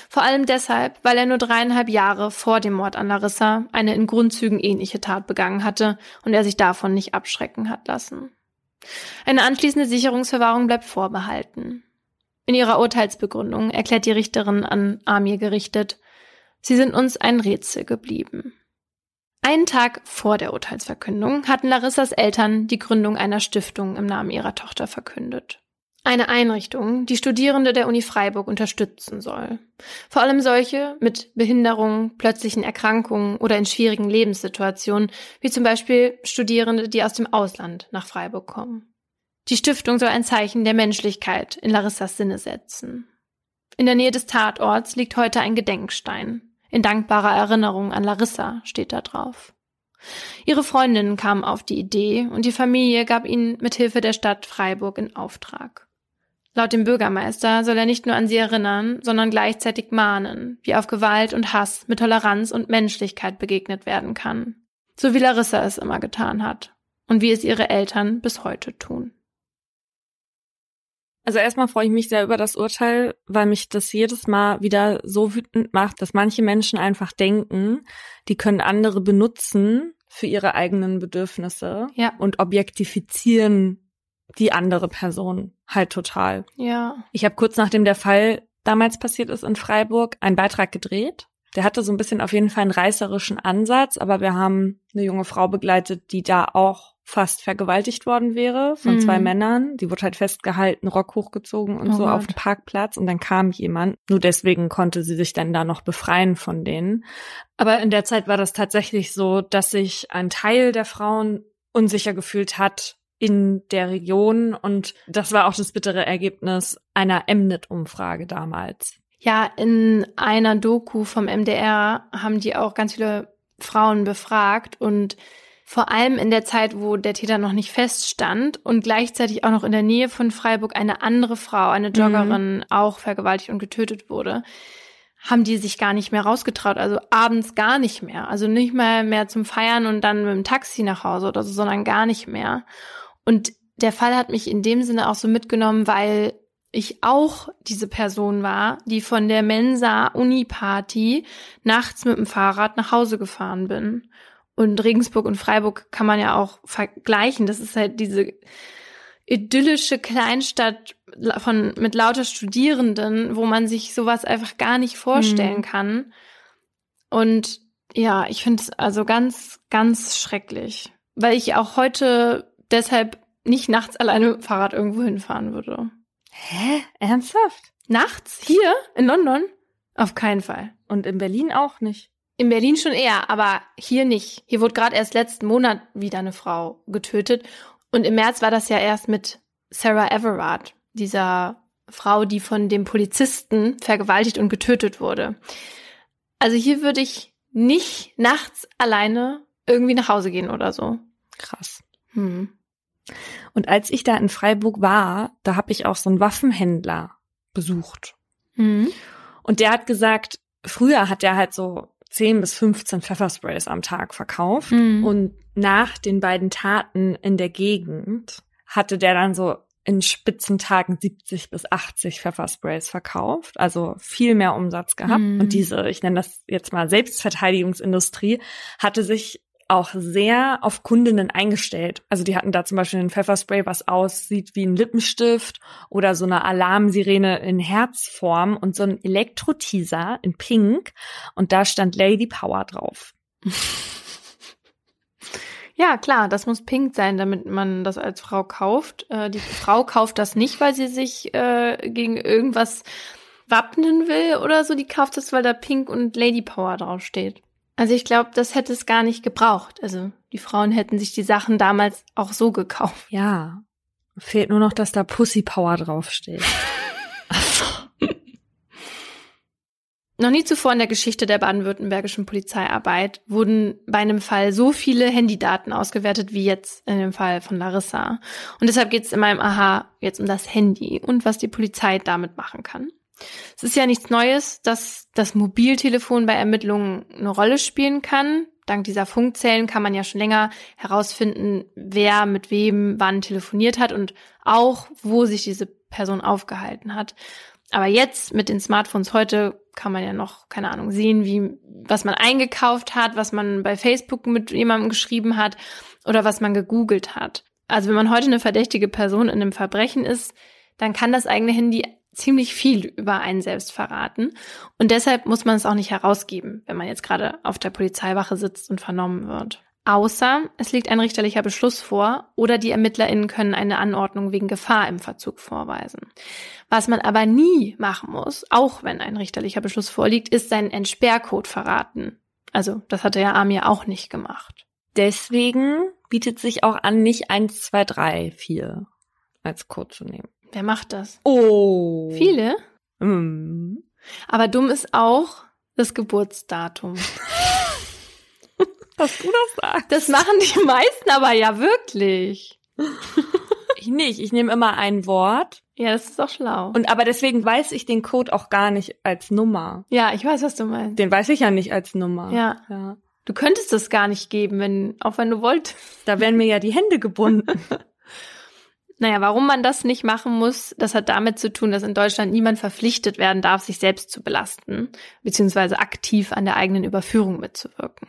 Vor allem deshalb, weil er nur dreieinhalb Jahre vor dem Mord an Larissa eine in Grundzügen ähnliche Tat begangen hatte und er sich davon nicht abschrecken hat lassen. Eine anschließende Sicherungsverwahrung bleibt vorbehalten. In ihrer Urteilsbegründung erklärt die Richterin an Amir gerichtet, sie sind uns ein Rätsel geblieben. Einen Tag vor der Urteilsverkündung hatten Larissas Eltern die Gründung einer Stiftung im Namen ihrer Tochter verkündet. Eine Einrichtung, die Studierende der Uni Freiburg unterstützen soll. Vor allem solche mit Behinderungen, plötzlichen Erkrankungen oder in schwierigen Lebenssituationen, wie zum Beispiel Studierende, die aus dem Ausland nach Freiburg kommen. Die Stiftung soll ein Zeichen der Menschlichkeit in Larissas Sinne setzen. In der Nähe des Tatorts liegt heute ein Gedenkstein. In dankbarer Erinnerung an Larissa steht da drauf. Ihre Freundinnen kamen auf die Idee und die Familie gab ihn mit Hilfe der Stadt Freiburg in Auftrag. Laut dem Bürgermeister soll er nicht nur an sie erinnern, sondern gleichzeitig mahnen, wie auf Gewalt und Hass mit Toleranz und Menschlichkeit begegnet werden kann. So wie Larissa es immer getan hat und wie es ihre Eltern bis heute tun. Also erstmal freue ich mich sehr über das Urteil, weil mich das jedes Mal wieder so wütend macht, dass manche Menschen einfach denken, die können andere benutzen für ihre eigenen Bedürfnisse ja. und objektifizieren die andere Person halt total. Ja. Ich habe kurz nachdem der Fall damals passiert ist in Freiburg einen Beitrag gedreht Der hatte so ein bisschen auf jeden Fall einen reißerischen Ansatz, aber wir haben eine junge Frau begleitet, die da auch fast vergewaltigt worden wäre von Mhm. zwei Männern. Die wurde halt festgehalten, Rock hochgezogen und Oh so auf Gott. dem Parkplatz und dann kam jemand. Nur deswegen konnte sie sich dann da noch befreien von denen. Aber in der Zeit war das tatsächlich so, dass sich ein Teil der Frauen unsicher gefühlt hat in der Region und das war auch das bittere Ergebnis einer Mnet-Umfrage damals. Ja, in einer Doku vom MDR haben die auch ganz viele Frauen befragt und vor allem in der Zeit, wo der Täter noch nicht feststand und gleichzeitig auch noch in der Nähe von Freiburg eine andere Frau, eine Joggerin, auch vergewaltigt und getötet wurde, haben die sich gar nicht mehr rausgetraut. Also abends gar nicht mehr. Also nicht mal mehr zum Feiern und dann mit dem Taxi nach Hause oder so, sondern gar nicht mehr. Und der Fall hat mich in dem Sinne auch so mitgenommen, weil ich auch diese Person war, die von der Mensa Uni Party nachts mit dem Fahrrad nach Hause gefahren bin. Und Regensburg und Freiburg kann man ja auch vergleichen. Das ist halt diese idyllische Kleinstadt von mit lauter Studierenden, wo man sich sowas einfach gar nicht vorstellen Mhm. kann. Und ja, ich finde es also ganz, ganz schrecklich, weil ich auch heute deshalb nicht nachts alleine Fahrrad irgendwo hinfahren würde. Hä? Ernsthaft? Nachts? Hier? In London? Auf keinen Fall. Und in Berlin auch nicht. In Berlin schon eher, aber hier nicht. Hier wurde gerade erst letzten Monat wieder eine Frau getötet. Und im März war das ja erst mit Sarah Everard, dieser Frau, die von dem Polizisten vergewaltigt und getötet wurde. Also hier würde ich nicht nachts alleine irgendwie nach Hause gehen oder so. Krass. Hm. Und als ich da in Freiburg war, da habe ich auch so einen Waffenhändler besucht. Hm. Und der hat gesagt, früher hat er halt so 10 bis 15 Pfeffersprays am Tag verkauft. Mhm. Und nach den beiden Taten in der Gegend hatte der dann so in Spitzentagen 70 bis 80 Pfeffersprays verkauft, also viel mehr Umsatz gehabt. Mhm. Und diese, ich nenne das jetzt mal Selbstverteidigungsindustrie, hatte sich auch sehr auf Kundinnen eingestellt. Also die hatten da zum Beispiel ein Pfefferspray, was aussieht wie ein Lippenstift oder so eine Alarmsirene in Herzform und so ein Elektro-Teaser in Pink und da stand Lady Power drauf. Ja, klar, das muss pink sein, damit man das als Frau kauft. Äh, die Frau kauft das nicht, weil sie sich äh, gegen irgendwas wappnen will oder so. Die kauft es, weil da pink und Lady Power draufsteht. Also ich glaube, das hätte es gar nicht gebraucht. Also die Frauen hätten sich die Sachen damals auch so gekauft. Ja, fehlt nur noch, dass da Pussy Power draufsteht. Noch nie zuvor in der Geschichte der baden-württembergischen Polizeiarbeit wurden bei einem Fall so viele Handydaten ausgewertet wie jetzt in dem Fall von Larissa. Und deshalb geht es in meinem Aha jetzt um das Handy und was die Polizei damit machen kann. Es ist ja nichts Neues, dass das Mobiltelefon bei Ermittlungen eine Rolle spielen kann. Dank dieser Funkzellen kann man ja schon länger herausfinden, wer mit wem wann telefoniert hat und auch, wo sich diese Person aufgehalten hat. Aber jetzt mit den Smartphones heute kann man ja noch, keine Ahnung, sehen, wie, was man eingekauft hat, was man bei Facebook mit jemandem geschrieben hat oder was man gegoogelt hat. Also wenn man heute eine verdächtige Person in einem Verbrechen ist, dann kann das eigene Handy ziemlich viel über einen selbst verraten. Und deshalb muss man es auch nicht herausgeben, wenn man jetzt gerade auf der Polizeiwache sitzt und vernommen wird. Außer es liegt ein richterlicher Beschluss vor oder die ErmittlerInnen können eine Anordnung wegen Gefahr im Verzug vorweisen. Was man aber nie machen muss, auch wenn ein richterlicher Beschluss vorliegt, ist seinen Entsperrcode verraten. Also, das hatte ja Amir auch nicht gemacht. Deswegen bietet sich auch an, nicht 1, 2, 3, 4 als Code zu nehmen. Wer macht das? Oh. Viele? Mm. Aber dumm ist auch das Geburtsdatum. Dass du das sagst. Das machen die meisten aber ja wirklich. Ich nicht. Ich nehme immer ein Wort. Ja, das ist doch schlau. Und aber deswegen weiß ich den Code auch gar nicht als Nummer. ja, ich weiß, was du meinst. Den weiß ich ja nicht als Nummer. Ja. ja. Du könntest es gar nicht geben, wenn, auch wenn du wolltest. Da wären mir ja die Hände gebunden. Naja, warum man das nicht machen muss, das hat damit zu tun, dass in Deutschland niemand verpflichtet werden darf, sich selbst zu belasten, beziehungsweise aktiv an der eigenen Überführung mitzuwirken.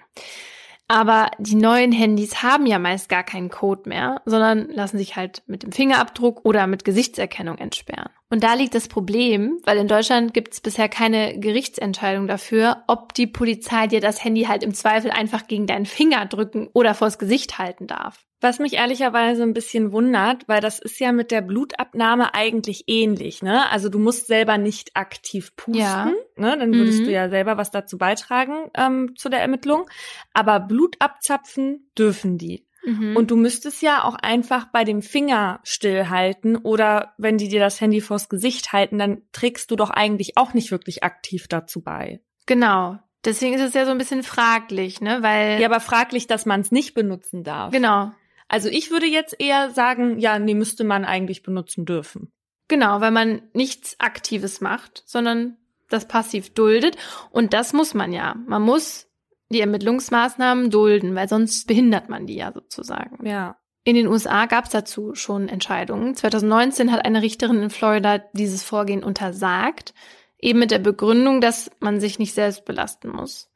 Aber die neuen Handys haben ja meist gar keinen Code mehr, sondern lassen sich halt mit dem Fingerabdruck oder mit Gesichtserkennung entsperren. Und da liegt das Problem, weil in Deutschland gibt es bisher keine Gerichtsentscheidung dafür, ob die Polizei dir das Handy halt im Zweifel einfach gegen deinen Finger drücken oder vors Gesicht halten darf. Was mich ehrlicherweise ein bisschen wundert, weil das ist ja mit der Blutabnahme eigentlich ähnlich, ne? Also du musst selber nicht aktiv pusten, Ja. ne? Dann würdest Mhm. du ja selber was dazu beitragen ähm, zu der Ermittlung. Aber Blut abzapfen dürfen die. Mhm. Und du müsstest ja auch einfach bei dem Finger stillhalten oder wenn die dir das Handy vors Gesicht halten, dann trägst du doch eigentlich auch nicht wirklich aktiv dazu bei. genau. Deswegen ist es ja so ein bisschen fraglich, ne? Weil Ja, aber fraglich, dass man es nicht benutzen darf. genau, Also ich würde jetzt eher sagen, ja, nee, müsste man eigentlich benutzen dürfen. genau, weil man nichts Aktives macht, sondern das passiv duldet. Und das muss man ja. Man muss die Ermittlungsmaßnahmen dulden, weil sonst behindert man die ja sozusagen. Ja. In den USA gab es dazu schon Entscheidungen. 2019 hat eine Richterin in Florida dieses Vorgehen untersagt, eben mit der Begründung, dass man sich nicht selbst belasten muss.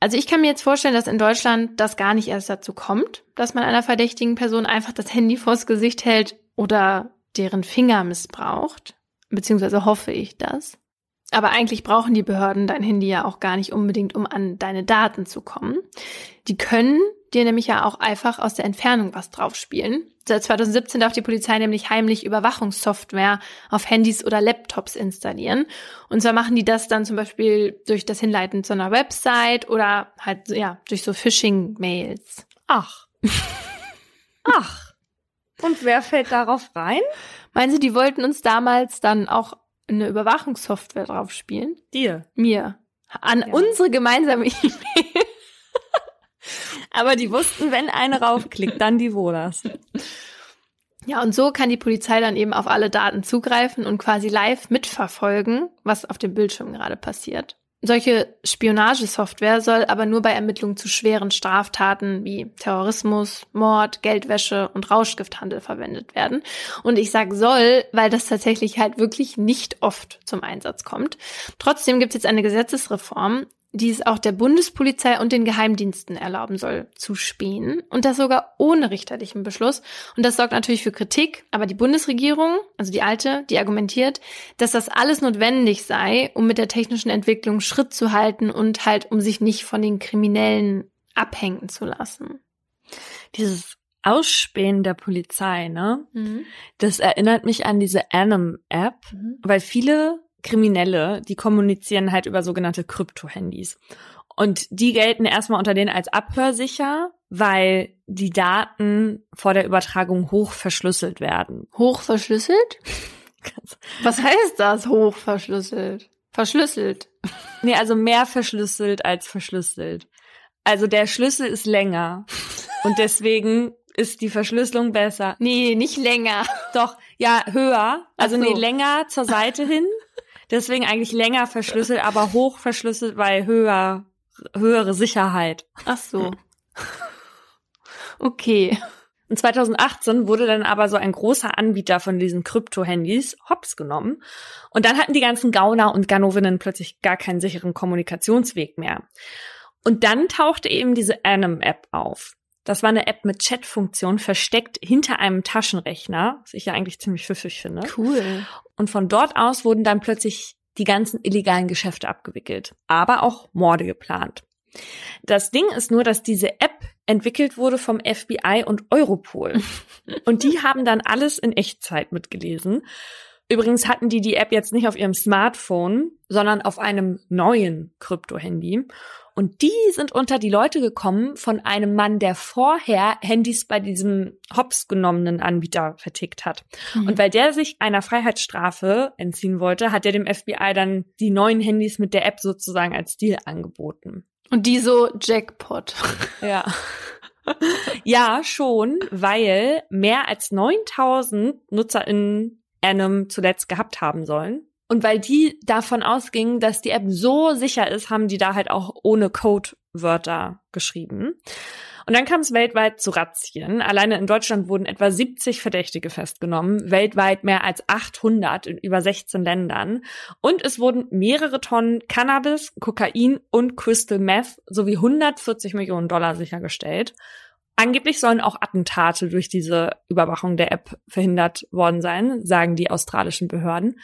Also ich kann mir jetzt vorstellen, dass in Deutschland das gar nicht erst dazu kommt, dass man einer verdächtigen Person einfach das Handy vors Gesicht hält oder deren Finger missbraucht. Beziehungsweise hoffe ich das. Aber eigentlich brauchen die Behörden dein Handy ja auch gar nicht unbedingt, um an deine Daten zu kommen. Die können dir nämlich ja auch einfach aus der Entfernung was draufspielen. Seit 2017 darf die Polizei nämlich heimlich Überwachungssoftware auf Handys oder Laptops installieren. Und zwar machen die das dann zum Beispiel durch das Hinleiten zu einer Website oder halt, ja, durch so Phishing-Mails. Ach. Ach. Und wer fällt darauf rein? Meinen Sie, die wollten uns damals dann auch eine Überwachungssoftware draufspielen? Dir. Mir. An Ja. unsere gemeinsame E-Mail. Aber die wussten, wenn eine raufklickt, dann die Wohlers. Ja, und so kann die Polizei dann eben auf alle Daten zugreifen und quasi live mitverfolgen, was auf dem Bildschirm gerade passiert. Solche Spionagesoftware soll aber nur bei Ermittlungen zu schweren Straftaten wie Terrorismus, Mord, Geldwäsche und Rauschgifthandel verwendet werden. Und ich sag soll, weil das tatsächlich halt wirklich nicht oft zum Einsatz kommt. Trotzdem gibt es jetzt eine Gesetzesreform, die es auch der Bundespolizei und den Geheimdiensten erlauben soll, zu spähen. Und das sogar ohne richterlichen Beschluss. Und das sorgt natürlich für Kritik. Aber die Bundesregierung, also die alte, die argumentiert, dass das alles notwendig sei, um mit der technischen Entwicklung Schritt zu halten und halt, um sich nicht von den Kriminellen abhängen zu lassen. Dieses Ausspähen der Polizei, ne? Das erinnert mich an diese Anim-App, weil viele Kriminelle, die kommunizieren halt über sogenannte Krypto-Handys. Und die gelten erstmal unter denen als abhörsicher, weil die Daten vor der Übertragung hoch verschlüsselt werden. Hoch verschlüsselt? Was heißt das, hoch verschlüsselt? Verschlüsselt. Nee, also mehr verschlüsselt als verschlüsselt. Also der Schlüssel ist länger. Und deswegen ist die Verschlüsselung besser. Nee, nicht länger. Doch, ja, höher. Also so. nee, länger zur Seite hin. Deswegen eigentlich länger verschlüsselt, aber hoch verschlüsselt, weil höher, höhere Sicherheit. Ach so. Okay. Und 2018 wurde dann aber so ein großer Anbieter von diesen Krypto-Handys hops genommen. Und dann hatten die ganzen Gauner und Ganovinnen plötzlich gar keinen sicheren Kommunikationsweg mehr. Und dann tauchte eben diese Anim-App auf. Das war eine App mit Chat-Funktion versteckt hinter einem Taschenrechner, was ich ja eigentlich ziemlich pfiffig finde. Cool. Und von dort aus wurden dann plötzlich die ganzen illegalen Geschäfte abgewickelt, aber auch Morde geplant. Das Ding ist nur, dass diese App entwickelt wurde vom FBI und Europol. Und die haben dann alles in Echtzeit mitgelesen. Übrigens hatten die die App jetzt nicht auf ihrem Smartphone, sondern auf einem neuen Krypto-Handy. Und die sind unter die Leute gekommen von einem Mann, der vorher Handys bei diesem hops genommenen Anbieter vertickt hat. Und weil der sich einer Freiheitsstrafe entziehen wollte, hat er dem FBI dann die neuen Handys mit der App sozusagen als Deal angeboten. Und die so Jackpot. Ja. ja, schon, weil mehr als 9000 NutzerInnen Anim zuletzt gehabt haben sollen. Und weil die davon ausgingen, dass die App so sicher ist, haben die da halt auch ohne Codewörter geschrieben. Und dann kam es weltweit zu Razzien. Alleine in Deutschland wurden etwa 70 Verdächtige festgenommen, weltweit mehr als 800 in über 16 Ländern. Und es wurden mehrere Tonnen Cannabis, Kokain und Crystal Meth sowie 140 Millionen Dollar sichergestellt. Angeblich sollen auch Attentate durch diese Überwachung der App verhindert worden sein, sagen die australischen Behörden.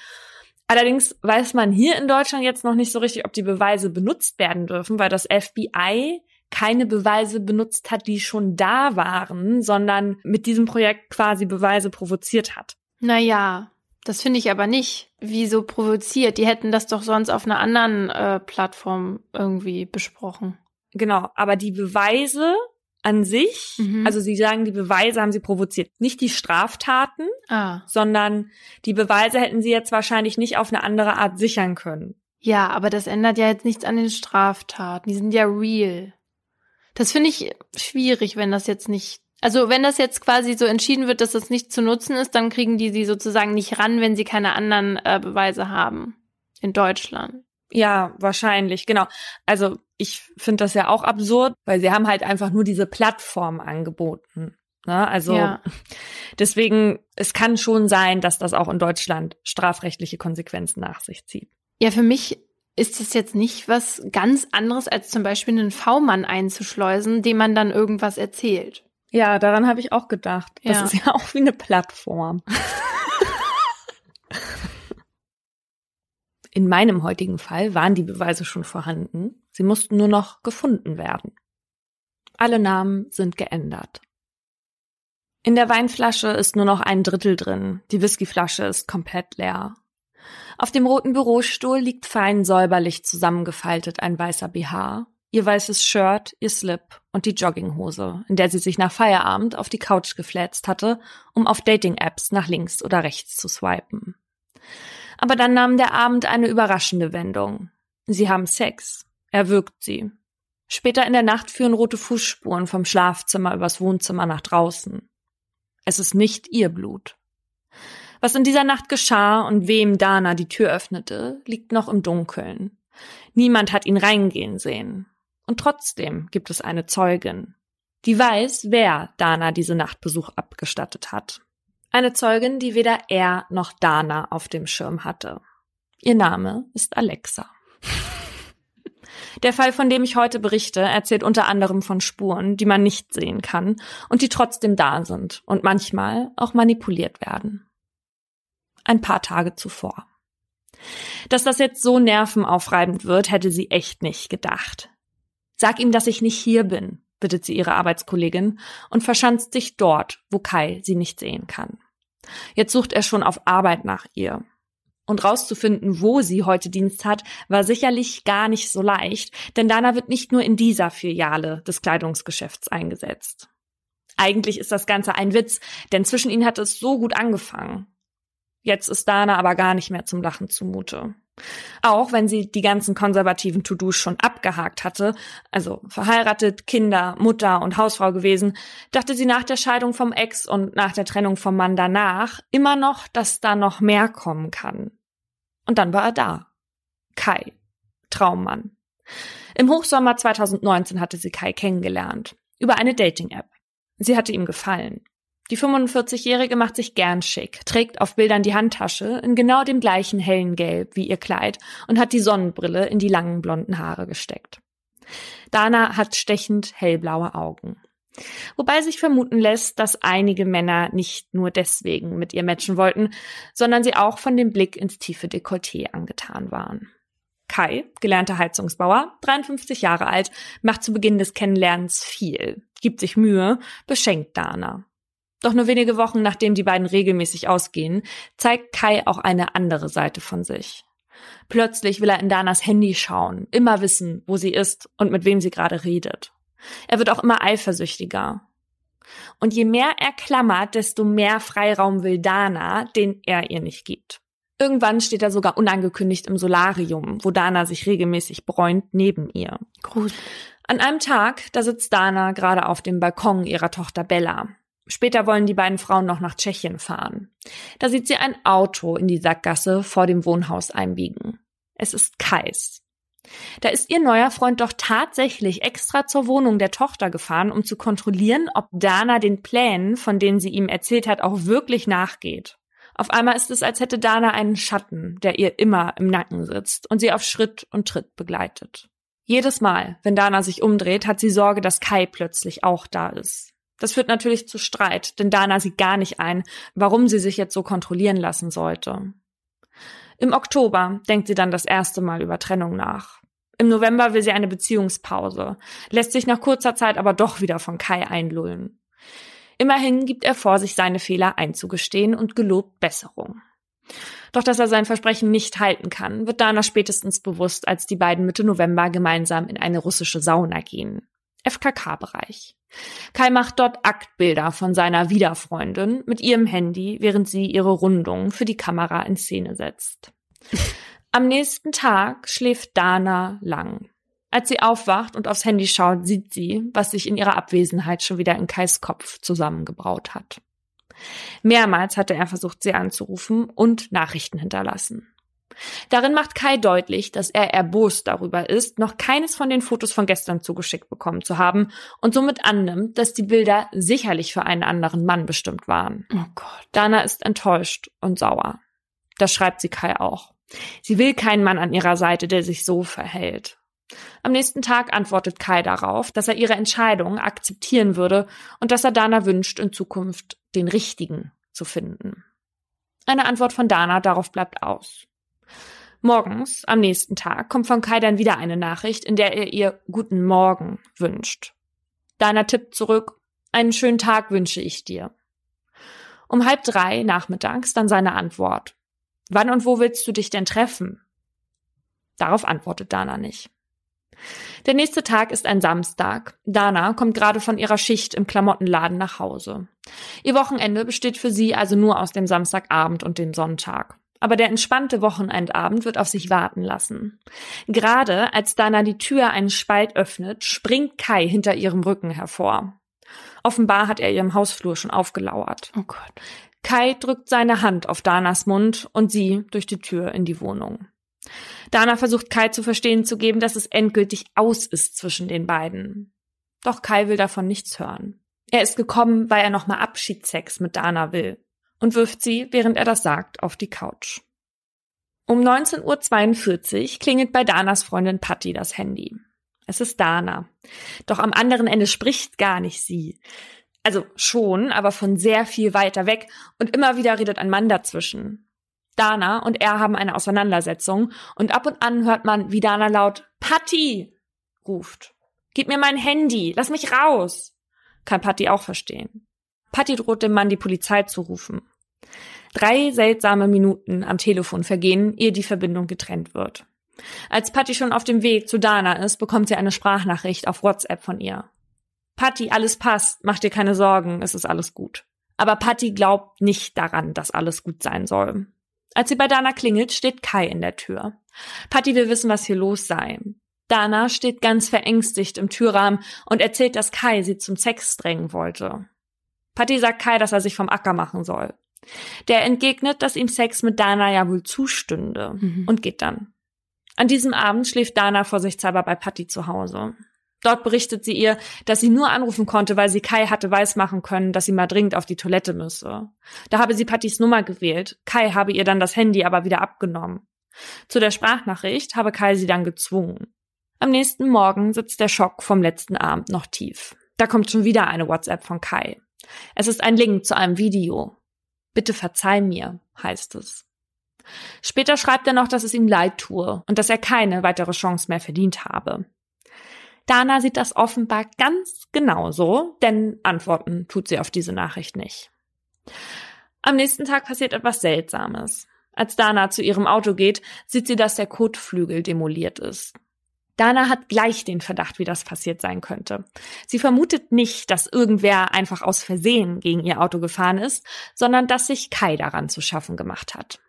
Allerdings weiß man hier in Deutschland jetzt noch nicht so richtig, ob die Beweise benutzt werden dürfen, weil das FBI keine Beweise benutzt hat, die schon da waren, sondern mit diesem Projekt quasi Beweise provoziert hat. Naja, das finde ich aber nicht. Wieso provoziert? Die hätten das doch sonst auf einer anderen äh, Plattform irgendwie besprochen. Genau, aber die Beweise an sich, mhm. also sie sagen, die Beweise haben sie provoziert, nicht die Straftaten, ah. sondern die Beweise hätten sie jetzt wahrscheinlich nicht auf eine andere Art sichern können. Ja, aber das ändert ja jetzt nichts an den Straftaten. Die sind ja real. Das finde ich schwierig, wenn das jetzt nicht, also wenn das jetzt quasi so entschieden wird, dass das nicht zu nutzen ist, dann kriegen die sie sozusagen nicht ran, wenn sie keine anderen äh, Beweise haben in Deutschland. Ja, wahrscheinlich, genau. Also ich finde das ja auch absurd, weil sie haben halt einfach nur diese Plattform angeboten. Ne? Also ja. deswegen, es kann schon sein, dass das auch in Deutschland strafrechtliche Konsequenzen nach sich zieht. Ja, für mich ist es jetzt nicht was ganz anderes, als zum Beispiel einen V-Mann einzuschleusen, dem man dann irgendwas erzählt. Ja, daran habe ich auch gedacht. Das ja. ist ja auch wie eine Plattform. In meinem heutigen Fall waren die Beweise schon vorhanden, sie mussten nur noch gefunden werden. Alle Namen sind geändert. In der Weinflasche ist nur noch ein Drittel drin, die Whiskyflasche ist komplett leer. Auf dem roten Bürostuhl liegt fein säuberlich zusammengefaltet ein weißer BH, ihr weißes Shirt, ihr Slip und die Jogginghose, in der sie sich nach Feierabend auf die Couch geflätzt hatte, um auf Dating-Apps nach links oder rechts zu swipen. Aber dann nahm der Abend eine überraschende Wendung. Sie haben Sex. Er wirkt sie. Später in der Nacht führen rote Fußspuren vom Schlafzimmer übers Wohnzimmer nach draußen. Es ist nicht ihr Blut. Was in dieser Nacht geschah und wem Dana die Tür öffnete, liegt noch im Dunkeln. Niemand hat ihn reingehen sehen. Und trotzdem gibt es eine Zeugin, die weiß, wer Dana diese Nachtbesuch abgestattet hat. Eine Zeugin, die weder er noch Dana auf dem Schirm hatte. Ihr Name ist Alexa. Der Fall, von dem ich heute berichte, erzählt unter anderem von Spuren, die man nicht sehen kann und die trotzdem da sind und manchmal auch manipuliert werden. Ein paar Tage zuvor. Dass das jetzt so nervenaufreibend wird, hätte sie echt nicht gedacht. Sag ihm, dass ich nicht hier bin, bittet sie ihre Arbeitskollegin und verschanzt sich dort, wo Kai sie nicht sehen kann. Jetzt sucht er schon auf Arbeit nach ihr. Und rauszufinden, wo sie heute Dienst hat, war sicherlich gar nicht so leicht, denn Dana wird nicht nur in dieser Filiale des Kleidungsgeschäfts eingesetzt. Eigentlich ist das Ganze ein Witz, denn zwischen ihnen hat es so gut angefangen. Jetzt ist Dana aber gar nicht mehr zum Lachen zumute. Auch wenn sie die ganzen konservativen To-Dos schon abgehakt hatte, also verheiratet, Kinder, Mutter und Hausfrau gewesen, dachte sie nach der Scheidung vom Ex und nach der Trennung vom Mann danach immer noch, dass da noch mehr kommen kann. Und dann war er da. Kai. Traummann. Im Hochsommer 2019 hatte sie Kai kennengelernt. Über eine Dating-App. Sie hatte ihm gefallen. Die 45-Jährige macht sich gern schick, trägt auf Bildern die Handtasche in genau dem gleichen hellen Gelb wie ihr Kleid und hat die Sonnenbrille in die langen blonden Haare gesteckt. Dana hat stechend hellblaue Augen. Wobei sich vermuten lässt, dass einige Männer nicht nur deswegen mit ihr matchen wollten, sondern sie auch von dem Blick ins tiefe Dekolleté angetan waren. Kai, gelernter Heizungsbauer, 53 Jahre alt, macht zu Beginn des Kennenlernens viel, gibt sich Mühe, beschenkt Dana. Doch nur wenige Wochen nachdem die beiden regelmäßig ausgehen, zeigt Kai auch eine andere Seite von sich. Plötzlich will er in Danas Handy schauen, immer wissen, wo sie ist und mit wem sie gerade redet. Er wird auch immer eifersüchtiger. Und je mehr er klammert, desto mehr Freiraum will Dana, den er ihr nicht gibt. Irgendwann steht er sogar unangekündigt im Solarium, wo Dana sich regelmäßig bräunt, neben ihr. Gruselig. An einem Tag, da sitzt Dana gerade auf dem Balkon ihrer Tochter Bella. Später wollen die beiden Frauen noch nach Tschechien fahren. Da sieht sie ein Auto in die Sackgasse vor dem Wohnhaus einbiegen. Es ist Kais. Da ist ihr neuer Freund doch tatsächlich extra zur Wohnung der Tochter gefahren, um zu kontrollieren, ob Dana den Plänen, von denen sie ihm erzählt hat, auch wirklich nachgeht. Auf einmal ist es, als hätte Dana einen Schatten, der ihr immer im Nacken sitzt und sie auf Schritt und Tritt begleitet. Jedes Mal, wenn Dana sich umdreht, hat sie Sorge, dass Kai plötzlich auch da ist. Das führt natürlich zu Streit, denn Dana sieht gar nicht ein, warum sie sich jetzt so kontrollieren lassen sollte. Im Oktober denkt sie dann das erste Mal über Trennung nach. Im November will sie eine Beziehungspause, lässt sich nach kurzer Zeit aber doch wieder von Kai einlullen. Immerhin gibt er vor, sich seine Fehler einzugestehen und gelobt Besserung. Doch dass er sein Versprechen nicht halten kann, wird Dana spätestens bewusst, als die beiden Mitte November gemeinsam in eine russische Sauna gehen. FKK-Bereich. Kai macht dort Aktbilder von seiner Wiederfreundin mit ihrem Handy, während sie ihre Rundung für die Kamera in Szene setzt. Am nächsten Tag schläft Dana lang. Als sie aufwacht und aufs Handy schaut, sieht sie, was sich in ihrer Abwesenheit schon wieder in Kais Kopf zusammengebraut hat. Mehrmals hatte er versucht, sie anzurufen und Nachrichten hinterlassen. Darin macht Kai deutlich, dass er erbost darüber ist, noch keines von den Fotos von gestern zugeschickt bekommen zu haben und somit annimmt, dass die Bilder sicherlich für einen anderen Mann bestimmt waren. Oh Gott. Dana ist enttäuscht und sauer. Das schreibt sie Kai auch. Sie will keinen Mann an ihrer Seite, der sich so verhält. Am nächsten Tag antwortet Kai darauf, dass er ihre Entscheidung akzeptieren würde und dass er Dana wünscht, in Zukunft den richtigen zu finden. Eine Antwort von Dana darauf bleibt aus. Morgens, am nächsten Tag, kommt von Kai dann wieder eine Nachricht, in der er ihr Guten Morgen wünscht. Dana tippt zurück, einen schönen Tag wünsche ich dir. Um halb drei nachmittags dann seine Antwort. Wann und wo willst du dich denn treffen? Darauf antwortet Dana nicht. Der nächste Tag ist ein Samstag. Dana kommt gerade von ihrer Schicht im Klamottenladen nach Hause. Ihr Wochenende besteht für sie also nur aus dem Samstagabend und dem Sonntag. Aber der entspannte Wochenendabend wird auf sich warten lassen. Gerade als Dana die Tür einen Spalt öffnet, springt Kai hinter ihrem Rücken hervor. Offenbar hat er ihrem Hausflur schon aufgelauert. Oh Gott. Kai drückt seine Hand auf Danas Mund und sie durch die Tür in die Wohnung. Dana versucht Kai zu verstehen zu geben, dass es endgültig aus ist zwischen den beiden. Doch Kai will davon nichts hören. Er ist gekommen, weil er nochmal Abschiedssex mit Dana will und wirft sie, während er das sagt, auf die Couch. Um 19.42 Uhr klingelt bei Danas Freundin Patty das Handy. Es ist Dana. Doch am anderen Ende spricht gar nicht sie. Also schon, aber von sehr viel weiter weg und immer wieder redet ein Mann dazwischen. Dana und er haben eine Auseinandersetzung und ab und an hört man, wie Dana laut Patty ruft. Gib mir mein Handy, lass mich raus. Kann Patty auch verstehen. Patty droht dem Mann, die Polizei zu rufen. Drei seltsame Minuten am Telefon vergehen, ehe die Verbindung getrennt wird. Als Patty schon auf dem Weg zu Dana ist, bekommt sie eine Sprachnachricht auf WhatsApp von ihr. Patty, alles passt, mach dir keine Sorgen, es ist alles gut. Aber Patty glaubt nicht daran, dass alles gut sein soll. Als sie bei Dana klingelt, steht Kai in der Tür. Patty will wissen, was hier los sei. Dana steht ganz verängstigt im Türrahmen und erzählt, dass Kai sie zum Sex drängen wollte. Patty sagt Kai, dass er sich vom Acker machen soll. Der entgegnet, dass ihm Sex mit Dana ja wohl zustünde mhm. und geht dann. An diesem Abend schläft Dana vorsichtshalber bei Patty zu Hause. Dort berichtet sie ihr, dass sie nur anrufen konnte, weil sie Kai hatte weismachen können, dass sie mal dringend auf die Toilette müsse. Da habe sie Pattys Nummer gewählt. Kai habe ihr dann das Handy aber wieder abgenommen. Zu der Sprachnachricht habe Kai sie dann gezwungen. Am nächsten Morgen sitzt der Schock vom letzten Abend noch tief. Da kommt schon wieder eine WhatsApp von Kai. Es ist ein Link zu einem Video. Bitte verzeih mir, heißt es. Später schreibt er noch, dass es ihm leid tue und dass er keine weitere Chance mehr verdient habe. Dana sieht das offenbar ganz genauso, denn antworten tut sie auf diese Nachricht nicht. Am nächsten Tag passiert etwas Seltsames. Als Dana zu ihrem Auto geht, sieht sie, dass der Kotflügel demoliert ist. Dana hat gleich den Verdacht, wie das passiert sein könnte. Sie vermutet nicht, dass irgendwer einfach aus Versehen gegen ihr Auto gefahren ist, sondern dass sich Kai daran zu schaffen gemacht hat.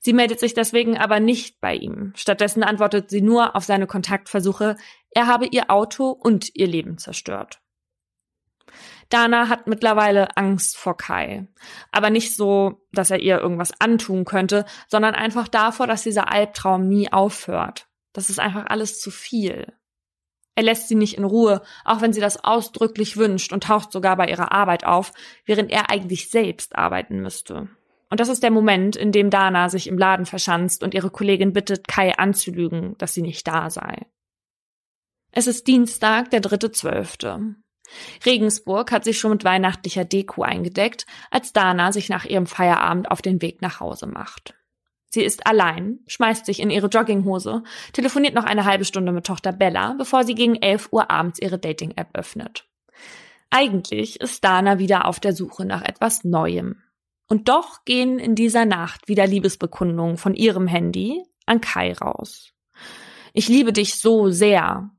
Sie meldet sich deswegen aber nicht bei ihm. Stattdessen antwortet sie nur auf seine Kontaktversuche, er habe ihr Auto und ihr Leben zerstört. Dana hat mittlerweile Angst vor Kai. Aber nicht so, dass er ihr irgendwas antun könnte, sondern einfach davor, dass dieser Albtraum nie aufhört. Das ist einfach alles zu viel. Er lässt sie nicht in Ruhe, auch wenn sie das ausdrücklich wünscht und taucht sogar bei ihrer Arbeit auf, während er eigentlich selbst arbeiten müsste. Und das ist der Moment, in dem Dana sich im Laden verschanzt und ihre Kollegin bittet, Kai anzulügen, dass sie nicht da sei. Es ist Dienstag, der dritte Zwölfte. Regensburg hat sich schon mit weihnachtlicher Deko eingedeckt, als Dana sich nach ihrem Feierabend auf den Weg nach Hause macht. Sie ist allein, schmeißt sich in ihre Jogginghose, telefoniert noch eine halbe Stunde mit Tochter Bella, bevor sie gegen 11 Uhr abends ihre Dating-App öffnet. Eigentlich ist Dana wieder auf der Suche nach etwas Neuem. Und doch gehen in dieser Nacht wieder Liebesbekundungen von ihrem Handy an Kai raus. Ich liebe dich so sehr.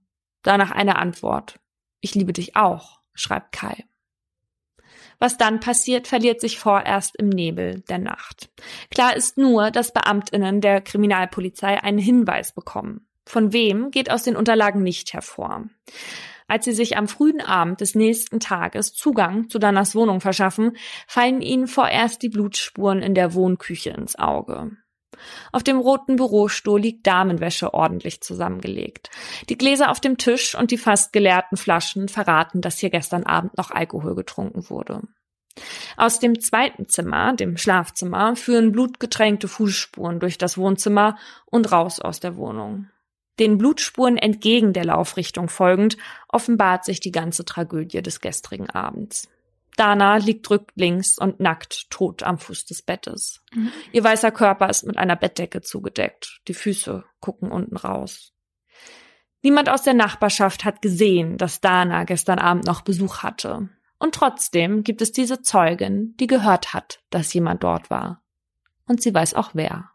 Danach eine Antwort. Ich liebe dich auch, schreibt Kai. Was dann passiert, verliert sich vorerst im Nebel der Nacht. Klar ist nur, dass Beamtinnen der Kriminalpolizei einen Hinweis bekommen. Von wem geht aus den Unterlagen nicht hervor. Als sie sich am frühen Abend des nächsten Tages Zugang zu Danas Wohnung verschaffen, fallen ihnen vorerst die Blutspuren in der Wohnküche ins Auge. Auf dem roten Bürostuhl liegt Damenwäsche ordentlich zusammengelegt. Die Gläser auf dem Tisch und die fast geleerten Flaschen verraten, dass hier gestern Abend noch Alkohol getrunken wurde. Aus dem zweiten Zimmer, dem Schlafzimmer, führen blutgetränkte Fußspuren durch das Wohnzimmer und raus aus der Wohnung. Den Blutspuren entgegen der Laufrichtung folgend offenbart sich die ganze Tragödie des gestrigen Abends. Dana liegt rücklings und nackt tot am Fuß des Bettes. Mhm. Ihr weißer Körper ist mit einer Bettdecke zugedeckt. Die Füße gucken unten raus. Niemand aus der Nachbarschaft hat gesehen, dass Dana gestern Abend noch Besuch hatte. Und trotzdem gibt es diese Zeugin, die gehört hat, dass jemand dort war. Und sie weiß auch wer.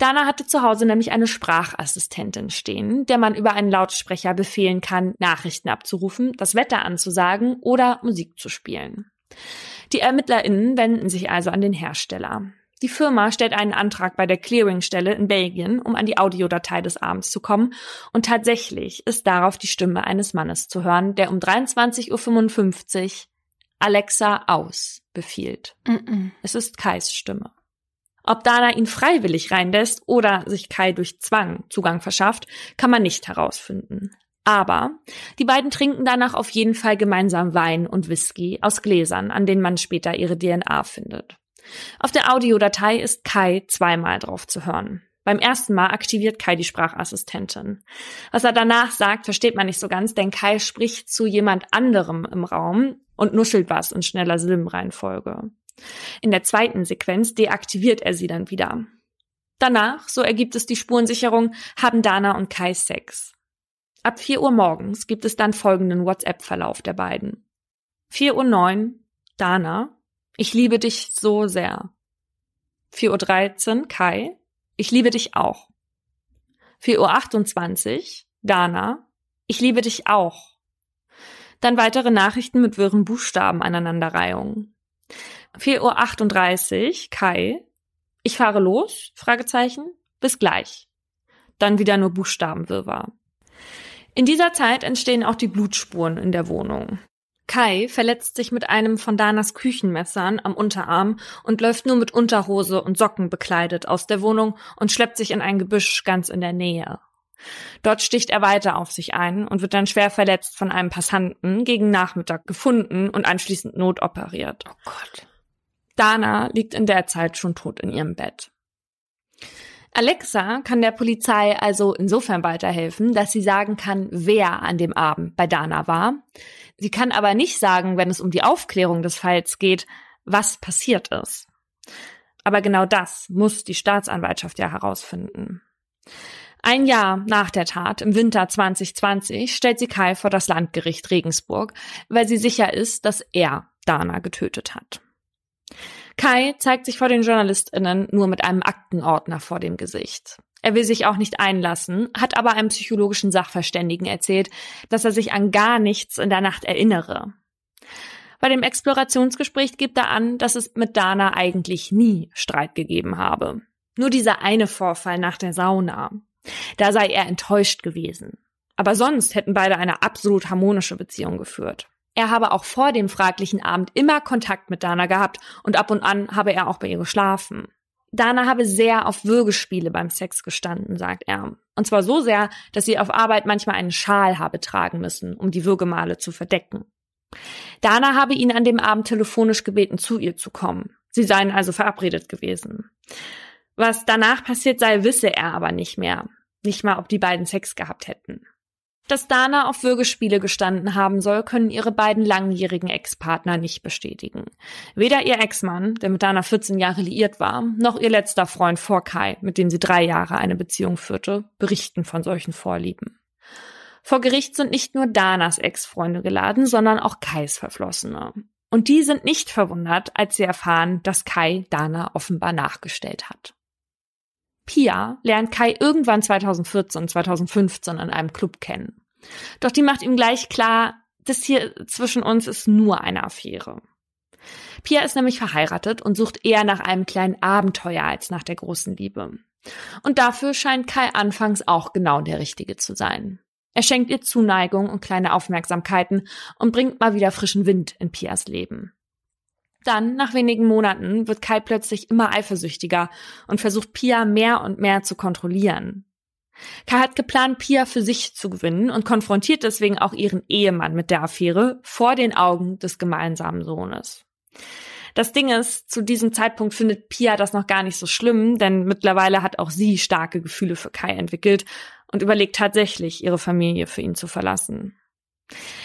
Dana hatte zu Hause nämlich eine Sprachassistentin stehen, der man über einen Lautsprecher befehlen kann, Nachrichten abzurufen, das Wetter anzusagen oder Musik zu spielen. Die ErmittlerInnen wenden sich also an den Hersteller. Die Firma stellt einen Antrag bei der Clearingstelle in Belgien, um an die Audiodatei des Abends zu kommen, und tatsächlich ist darauf die Stimme eines Mannes zu hören, der um 23.55 Uhr Alexa aus befiehlt. Mm -mm. Es ist Kais Stimme. Ob Dana ihn freiwillig reinlässt oder sich Kai durch Zwang Zugang verschafft, kann man nicht herausfinden. Aber die beiden trinken danach auf jeden Fall gemeinsam Wein und Whisky aus Gläsern, an denen man später ihre DNA findet. Auf der Audiodatei ist Kai zweimal drauf zu hören. Beim ersten Mal aktiviert Kai die Sprachassistentin. Was er danach sagt, versteht man nicht so ganz, denn Kai spricht zu jemand anderem im Raum und nuschelt was in schneller Silbenreihenfolge. In der zweiten Sequenz deaktiviert er sie dann wieder. Danach, so ergibt es die Spurensicherung, haben Dana und Kai Sex. Ab 4 Uhr morgens gibt es dann folgenden WhatsApp-Verlauf der beiden. 4 Uhr 9, Dana, ich liebe dich so sehr. 4.13 Uhr, Kai, ich liebe dich auch. 4.28 Uhr, Dana, ich liebe dich auch. Dann weitere Nachrichten mit wirren Buchstaben aneinanderreihungen. 4.38 Uhr, Kai. Ich fahre los? Fragezeichen. Bis gleich. Dann wieder nur Buchstabenwirrwarr. In dieser Zeit entstehen auch die Blutspuren in der Wohnung. Kai verletzt sich mit einem von Danas Küchenmessern am Unterarm und läuft nur mit Unterhose und Socken bekleidet aus der Wohnung und schleppt sich in ein Gebüsch ganz in der Nähe. Dort sticht er weiter auf sich ein und wird dann schwer verletzt von einem Passanten gegen Nachmittag gefunden und anschließend notoperiert. Oh Gott. Dana liegt in der Zeit schon tot in ihrem Bett. Alexa kann der Polizei also insofern weiterhelfen, dass sie sagen kann, wer an dem Abend bei Dana war. Sie kann aber nicht sagen, wenn es um die Aufklärung des Falls geht, was passiert ist. Aber genau das muss die Staatsanwaltschaft ja herausfinden. Ein Jahr nach der Tat, im Winter 2020, stellt sie Kai vor das Landgericht Regensburg, weil sie sicher ist, dass er Dana getötet hat. Kai zeigt sich vor den JournalistInnen nur mit einem Aktenordner vor dem Gesicht. Er will sich auch nicht einlassen, hat aber einem psychologischen Sachverständigen erzählt, dass er sich an gar nichts in der Nacht erinnere. Bei dem Explorationsgespräch gibt er an, dass es mit Dana eigentlich nie Streit gegeben habe. Nur dieser eine Vorfall nach der Sauna. Da sei er enttäuscht gewesen. Aber sonst hätten beide eine absolut harmonische Beziehung geführt. Er habe auch vor dem fraglichen Abend immer Kontakt mit Dana gehabt und ab und an habe er auch bei ihr geschlafen. Dana habe sehr auf Würgespiele beim Sex gestanden, sagt er. Und zwar so sehr, dass sie auf Arbeit manchmal einen Schal habe tragen müssen, um die Würgemale zu verdecken. Dana habe ihn an dem Abend telefonisch gebeten, zu ihr zu kommen. Sie seien also verabredet gewesen. Was danach passiert sei, wisse er aber nicht mehr. Nicht mal, ob die beiden Sex gehabt hätten. Dass Dana auf Würgespiele gestanden haben soll, können ihre beiden langjährigen Ex-Partner nicht bestätigen. Weder ihr Ex-Mann, der mit Dana 14 Jahre liiert war, noch ihr letzter Freund vor Kai, mit dem sie drei Jahre eine Beziehung führte, berichten von solchen Vorlieben. Vor Gericht sind nicht nur Danas Ex-Freunde geladen, sondern auch Kais Verflossene. Und die sind nicht verwundert, als sie erfahren, dass Kai Dana offenbar nachgestellt hat. Pia lernt Kai irgendwann 2014 und 2015 in einem Club kennen. Doch die macht ihm gleich klar, das hier zwischen uns ist nur eine Affäre. Pia ist nämlich verheiratet und sucht eher nach einem kleinen Abenteuer als nach der großen Liebe. Und dafür scheint Kai anfangs auch genau der Richtige zu sein. Er schenkt ihr Zuneigung und kleine Aufmerksamkeiten und bringt mal wieder frischen Wind in Pias Leben. Dann, nach wenigen Monaten, wird Kai plötzlich immer eifersüchtiger und versucht Pia mehr und mehr zu kontrollieren. Kai hat geplant, Pia für sich zu gewinnen und konfrontiert deswegen auch ihren Ehemann mit der Affäre vor den Augen des gemeinsamen Sohnes. Das Ding ist, zu diesem Zeitpunkt findet Pia das noch gar nicht so schlimm, denn mittlerweile hat auch sie starke Gefühle für Kai entwickelt und überlegt tatsächlich, ihre Familie für ihn zu verlassen.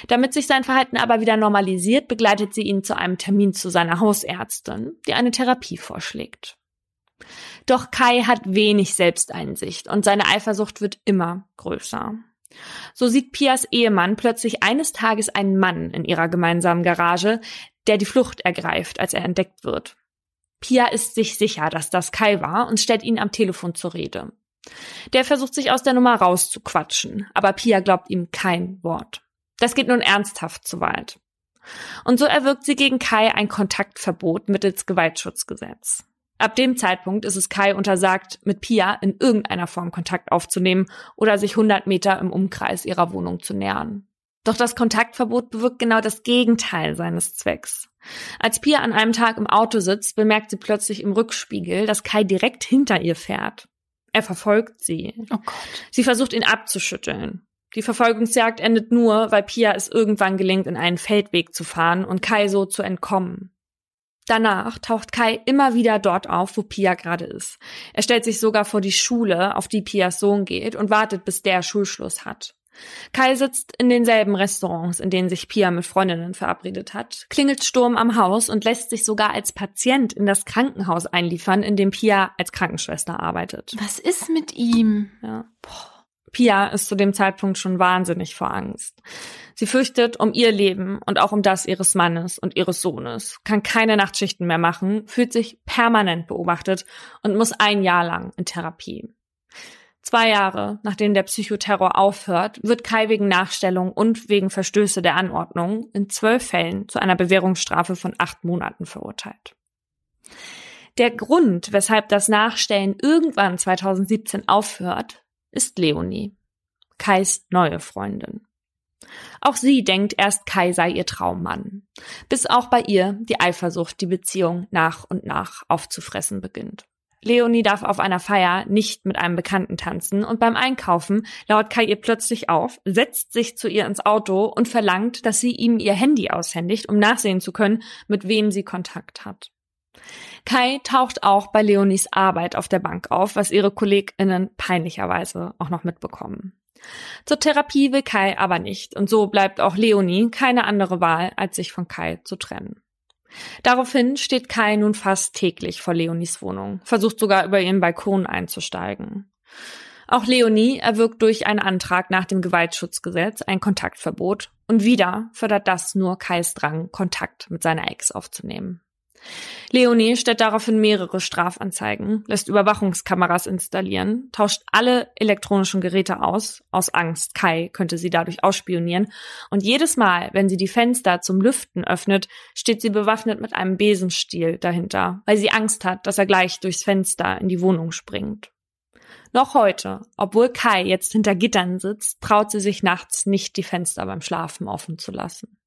Damit sich sein Verhalten aber wieder normalisiert, begleitet sie ihn zu einem Termin zu seiner Hausärztin, die eine Therapie vorschlägt. Doch Kai hat wenig Selbsteinsicht und seine Eifersucht wird immer größer. So sieht Pias Ehemann plötzlich eines Tages einen Mann in ihrer gemeinsamen Garage, der die Flucht ergreift, als er entdeckt wird. Pia ist sich sicher, dass das Kai war und stellt ihn am Telefon zur Rede. Der versucht sich aus der Nummer rauszuquatschen, aber Pia glaubt ihm kein Wort. Das geht nun ernsthaft zu weit. Und so erwirkt sie gegen Kai ein Kontaktverbot mittels Gewaltschutzgesetz. Ab dem Zeitpunkt ist es Kai untersagt, mit Pia in irgendeiner Form Kontakt aufzunehmen oder sich 100 Meter im Umkreis ihrer Wohnung zu nähern. Doch das Kontaktverbot bewirkt genau das Gegenteil seines Zwecks. Als Pia an einem Tag im Auto sitzt, bemerkt sie plötzlich im Rückspiegel, dass Kai direkt hinter ihr fährt. Er verfolgt sie. Oh Gott. Sie versucht ihn abzuschütteln. Die Verfolgungsjagd endet nur, weil Pia es irgendwann gelingt, in einen Feldweg zu fahren und Kai so zu entkommen. Danach taucht Kai immer wieder dort auf, wo Pia gerade ist. Er stellt sich sogar vor die Schule, auf die Pias Sohn geht, und wartet, bis der Schulschluss hat. Kai sitzt in denselben Restaurants, in denen sich Pia mit Freundinnen verabredet hat, klingelt Sturm am Haus und lässt sich sogar als Patient in das Krankenhaus einliefern, in dem Pia als Krankenschwester arbeitet. Was ist mit ihm? Ja. Boah. Pia ist zu dem Zeitpunkt schon wahnsinnig vor Angst. Sie fürchtet um ihr Leben und auch um das ihres Mannes und ihres Sohnes, kann keine Nachtschichten mehr machen, fühlt sich permanent beobachtet und muss ein Jahr lang in Therapie. Zwei Jahre nachdem der Psychoterror aufhört, wird Kai wegen Nachstellung und wegen Verstöße der Anordnung in zwölf Fällen zu einer Bewährungsstrafe von acht Monaten verurteilt. Der Grund, weshalb das Nachstellen irgendwann 2017 aufhört, ist Leonie, Kais neue Freundin. Auch sie denkt erst, Kai sei ihr Traummann, bis auch bei ihr die Eifersucht die Beziehung nach und nach aufzufressen beginnt. Leonie darf auf einer Feier nicht mit einem Bekannten tanzen und beim Einkaufen lauert Kai ihr plötzlich auf, setzt sich zu ihr ins Auto und verlangt, dass sie ihm ihr Handy aushändigt, um nachsehen zu können, mit wem sie Kontakt hat. Kai taucht auch bei Leonies Arbeit auf der Bank auf, was ihre KollegInnen peinlicherweise auch noch mitbekommen. Zur Therapie will Kai aber nicht und so bleibt auch Leonie keine andere Wahl, als sich von Kai zu trennen. Daraufhin steht Kai nun fast täglich vor Leonies Wohnung, versucht sogar über ihren Balkon einzusteigen. Auch Leonie erwirkt durch einen Antrag nach dem Gewaltschutzgesetz ein Kontaktverbot und wieder fördert das nur Kais Drang, Kontakt mit seiner Ex aufzunehmen. Leonie stellt daraufhin mehrere Strafanzeigen, lässt Überwachungskameras installieren, tauscht alle elektronischen Geräte aus, aus Angst, Kai könnte sie dadurch ausspionieren, und jedes Mal, wenn sie die Fenster zum Lüften öffnet, steht sie bewaffnet mit einem Besenstiel dahinter, weil sie Angst hat, dass er gleich durchs Fenster in die Wohnung springt. Noch heute, obwohl Kai jetzt hinter Gittern sitzt, traut sie sich nachts nicht, die Fenster beim Schlafen offen zu lassen.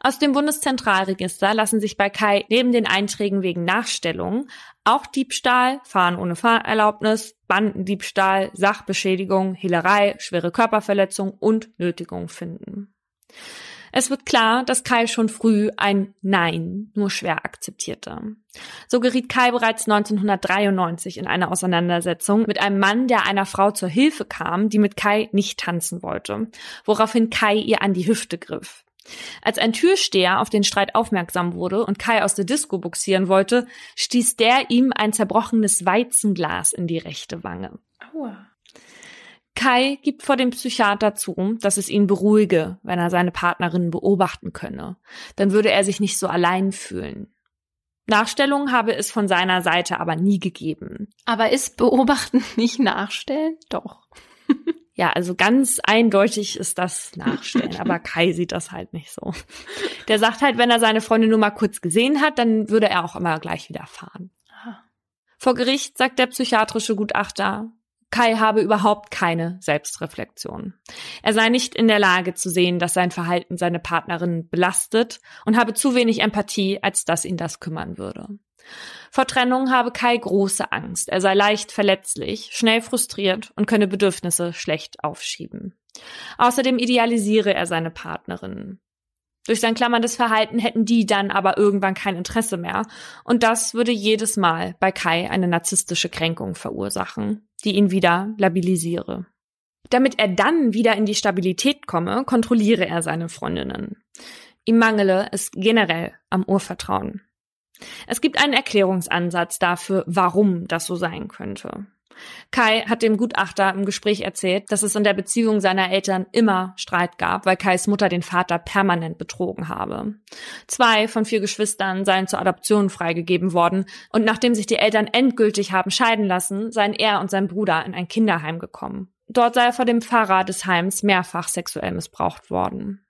Aus dem Bundeszentralregister lassen sich bei Kai neben den Einträgen wegen Nachstellung auch Diebstahl, Fahren ohne Fahrerlaubnis, Bandendiebstahl, Sachbeschädigung, Hehlerei, schwere Körperverletzung und Nötigung finden. Es wird klar, dass Kai schon früh ein Nein nur schwer akzeptierte. So geriet Kai bereits 1993 in eine Auseinandersetzung mit einem Mann, der einer Frau zur Hilfe kam, die mit Kai nicht tanzen wollte, woraufhin Kai ihr an die Hüfte griff. Als ein Türsteher auf den Streit aufmerksam wurde und Kai aus der Disco buxieren wollte, stieß der ihm ein zerbrochenes Weizenglas in die rechte Wange. Aua. Kai gibt vor dem Psychiater zu, dass es ihn beruhige, wenn er seine Partnerin beobachten könne. Dann würde er sich nicht so allein fühlen. Nachstellung habe es von seiner Seite aber nie gegeben. Aber ist Beobachten nicht Nachstellen? Doch. Ja, also ganz eindeutig ist das Nachstellen, aber Kai sieht das halt nicht so. Der sagt halt, wenn er seine Freundin nur mal kurz gesehen hat, dann würde er auch immer gleich wieder fahren. Vor Gericht sagt der psychiatrische Gutachter, Kai habe überhaupt keine Selbstreflexion. Er sei nicht in der Lage zu sehen, dass sein Verhalten seine Partnerin belastet und habe zu wenig Empathie, als dass ihn das kümmern würde. Vor Trennung habe Kai große Angst. Er sei leicht verletzlich, schnell frustriert und könne Bedürfnisse schlecht aufschieben. Außerdem idealisiere er seine Partnerin. Durch sein klammerndes Verhalten hätten die dann aber irgendwann kein Interesse mehr. Und das würde jedes Mal bei Kai eine narzisstische Kränkung verursachen, die ihn wieder labilisiere. Damit er dann wieder in die Stabilität komme, kontrolliere er seine Freundinnen. Ihm mangele es generell am Urvertrauen. Es gibt einen Erklärungsansatz dafür, warum das so sein könnte. Kai hat dem Gutachter im Gespräch erzählt, dass es in der Beziehung seiner Eltern immer Streit gab, weil Kais Mutter den Vater permanent betrogen habe. Zwei von vier Geschwistern seien zur Adoption freigegeben worden und nachdem sich die Eltern endgültig haben scheiden lassen, seien er und sein Bruder in ein Kinderheim gekommen. Dort sei er vor dem Pfarrer des Heims mehrfach sexuell missbraucht worden.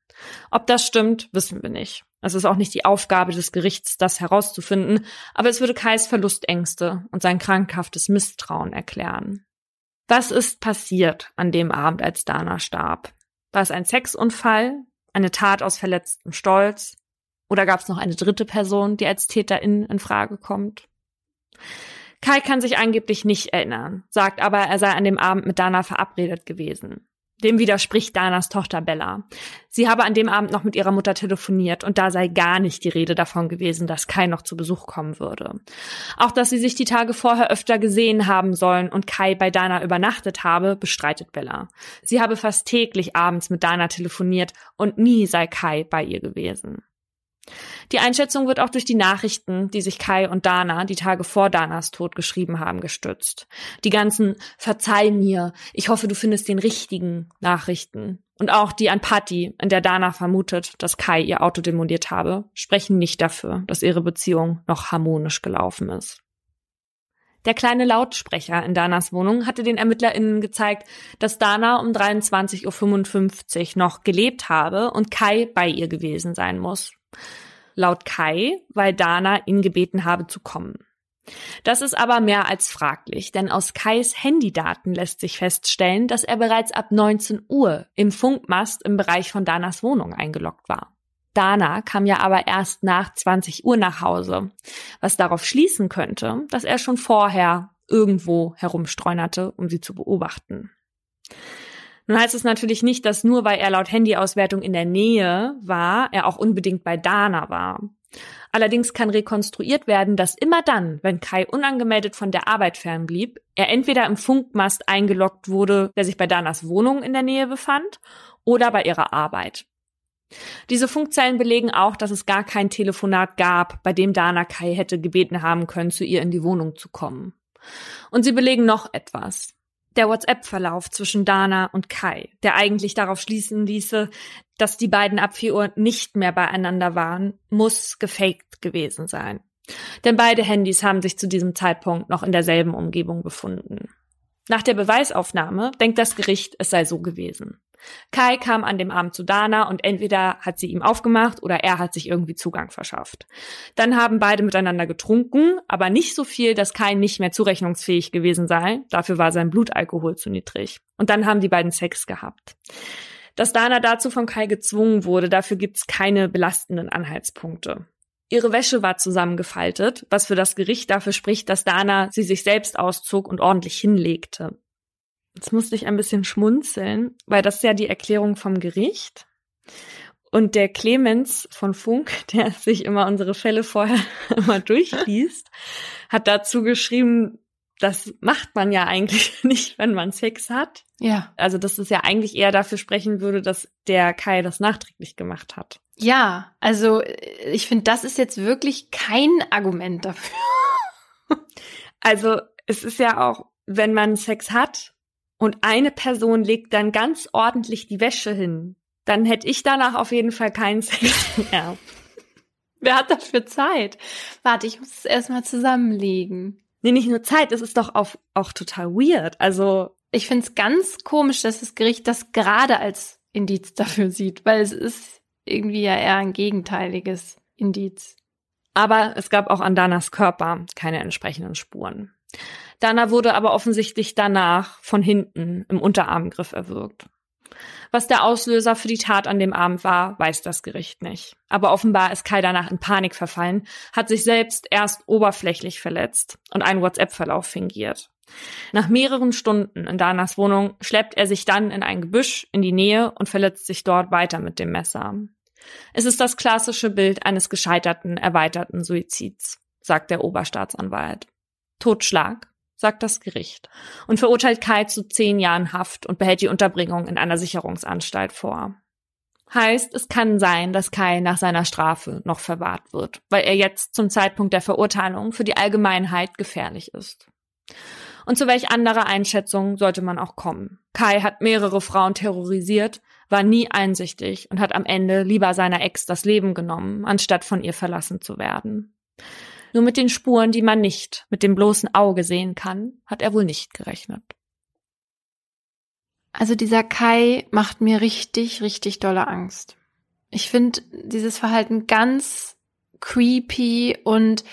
Ob das stimmt, wissen wir nicht. Es ist auch nicht die Aufgabe des Gerichts, das herauszufinden, aber es würde Kais Verlustängste und sein krankhaftes Misstrauen erklären. Was ist passiert an dem Abend, als Dana starb? War es ein Sexunfall, eine Tat aus verletztem Stolz? Oder gab es noch eine dritte Person, die als Täterin in Frage kommt? Kai kann sich angeblich nicht erinnern, sagt aber, er sei an dem Abend mit Dana verabredet gewesen. Dem widerspricht Danas Tochter Bella. Sie habe an dem Abend noch mit ihrer Mutter telefoniert und da sei gar nicht die Rede davon gewesen, dass Kai noch zu Besuch kommen würde. Auch dass sie sich die Tage vorher öfter gesehen haben sollen und Kai bei Dana übernachtet habe, bestreitet Bella. Sie habe fast täglich abends mit Dana telefoniert und nie sei Kai bei ihr gewesen. Die Einschätzung wird auch durch die Nachrichten, die sich Kai und Dana die Tage vor Danas Tod geschrieben haben, gestützt. Die ganzen Verzeih mir, ich hoffe, du findest den richtigen Nachrichten. Und auch die an Patty, in der Dana vermutet, dass Kai ihr Auto demoliert habe, sprechen nicht dafür, dass ihre Beziehung noch harmonisch gelaufen ist. Der kleine Lautsprecher in Danas Wohnung hatte den ErmittlerInnen gezeigt, dass Dana um 23.55 Uhr noch gelebt habe und Kai bei ihr gewesen sein muss. Laut Kai, weil Dana ihn gebeten habe zu kommen. Das ist aber mehr als fraglich, denn aus Kais Handydaten lässt sich feststellen, dass er bereits ab 19 Uhr im Funkmast im Bereich von Danas Wohnung eingeloggt war. Dana kam ja aber erst nach 20 Uhr nach Hause, was darauf schließen könnte, dass er schon vorher irgendwo herumstreunerte, um sie zu beobachten. Nun heißt es natürlich nicht, dass nur weil er laut Handyauswertung in der Nähe war, er auch unbedingt bei Dana war. Allerdings kann rekonstruiert werden, dass immer dann, wenn Kai unangemeldet von der Arbeit fernblieb, er entweder im Funkmast eingeloggt wurde, der sich bei Danas Wohnung in der Nähe befand, oder bei ihrer Arbeit. Diese Funkzellen belegen auch, dass es gar kein Telefonat gab, bei dem Dana Kai hätte gebeten haben können, zu ihr in die Wohnung zu kommen. Und sie belegen noch etwas der WhatsApp-Verlauf zwischen Dana und Kai, der eigentlich darauf schließen ließe, dass die beiden ab 4 Uhr nicht mehr beieinander waren, muss gefaked gewesen sein. Denn beide Handys haben sich zu diesem Zeitpunkt noch in derselben Umgebung befunden. Nach der Beweisaufnahme denkt das Gericht, es sei so gewesen. Kai kam an dem Abend zu Dana und entweder hat sie ihm aufgemacht oder er hat sich irgendwie Zugang verschafft. Dann haben beide miteinander getrunken, aber nicht so viel, dass Kai nicht mehr zurechnungsfähig gewesen sei. Dafür war sein Blutalkohol zu niedrig. Und dann haben die beiden Sex gehabt. Dass Dana dazu von Kai gezwungen wurde, dafür gibt's keine belastenden Anhaltspunkte. Ihre Wäsche war zusammengefaltet, was für das Gericht dafür spricht, dass Dana sie sich selbst auszog und ordentlich hinlegte. Jetzt musste ich ein bisschen schmunzeln, weil das ist ja die Erklärung vom Gericht. Und der Clemens von Funk, der sich immer unsere Fälle vorher immer durchliest, hat dazu geschrieben, das macht man ja eigentlich nicht, wenn man Sex hat. Ja. Also, dass es ja eigentlich eher dafür sprechen würde, dass der Kai das nachträglich gemacht hat. Ja, also ich finde, das ist jetzt wirklich kein Argument dafür. Also, es ist ja auch, wenn man Sex hat und eine Person legt dann ganz ordentlich die Wäsche hin, dann hätte ich danach auf jeden Fall keinen Sex mehr. Wer hat dafür Zeit? Warte, ich muss es erstmal zusammenlegen. Nee, nicht nur Zeit, es ist doch auch, auch total weird. Also. Ich finde es ganz komisch, dass das Gericht das gerade als Indiz dafür sieht, weil es ist irgendwie ja eher ein gegenteiliges Indiz. Aber es gab auch an Danas Körper keine entsprechenden Spuren. Dana wurde aber offensichtlich danach von hinten im Unterarmgriff erwürgt. Was der Auslöser für die Tat an dem Abend war, weiß das Gericht nicht. Aber offenbar ist Kai danach in Panik verfallen, hat sich selbst erst oberflächlich verletzt und einen WhatsApp-Verlauf fingiert. Nach mehreren Stunden in Danas Wohnung schleppt er sich dann in ein Gebüsch in die Nähe und verletzt sich dort weiter mit dem Messer. Es ist das klassische Bild eines gescheiterten, erweiterten Suizids, sagt der Oberstaatsanwalt. Totschlag, sagt das Gericht, und verurteilt Kai zu zehn Jahren Haft und behält die Unterbringung in einer Sicherungsanstalt vor. Heißt, es kann sein, dass Kai nach seiner Strafe noch verwahrt wird, weil er jetzt zum Zeitpunkt der Verurteilung für die Allgemeinheit gefährlich ist. Und zu welch anderer Einschätzung sollte man auch kommen? Kai hat mehrere Frauen terrorisiert, war nie einsichtig und hat am Ende lieber seiner Ex das Leben genommen, anstatt von ihr verlassen zu werden. Nur mit den Spuren, die man nicht mit dem bloßen Auge sehen kann, hat er wohl nicht gerechnet. Also dieser Kai macht mir richtig, richtig dolle Angst. Ich finde dieses Verhalten ganz creepy und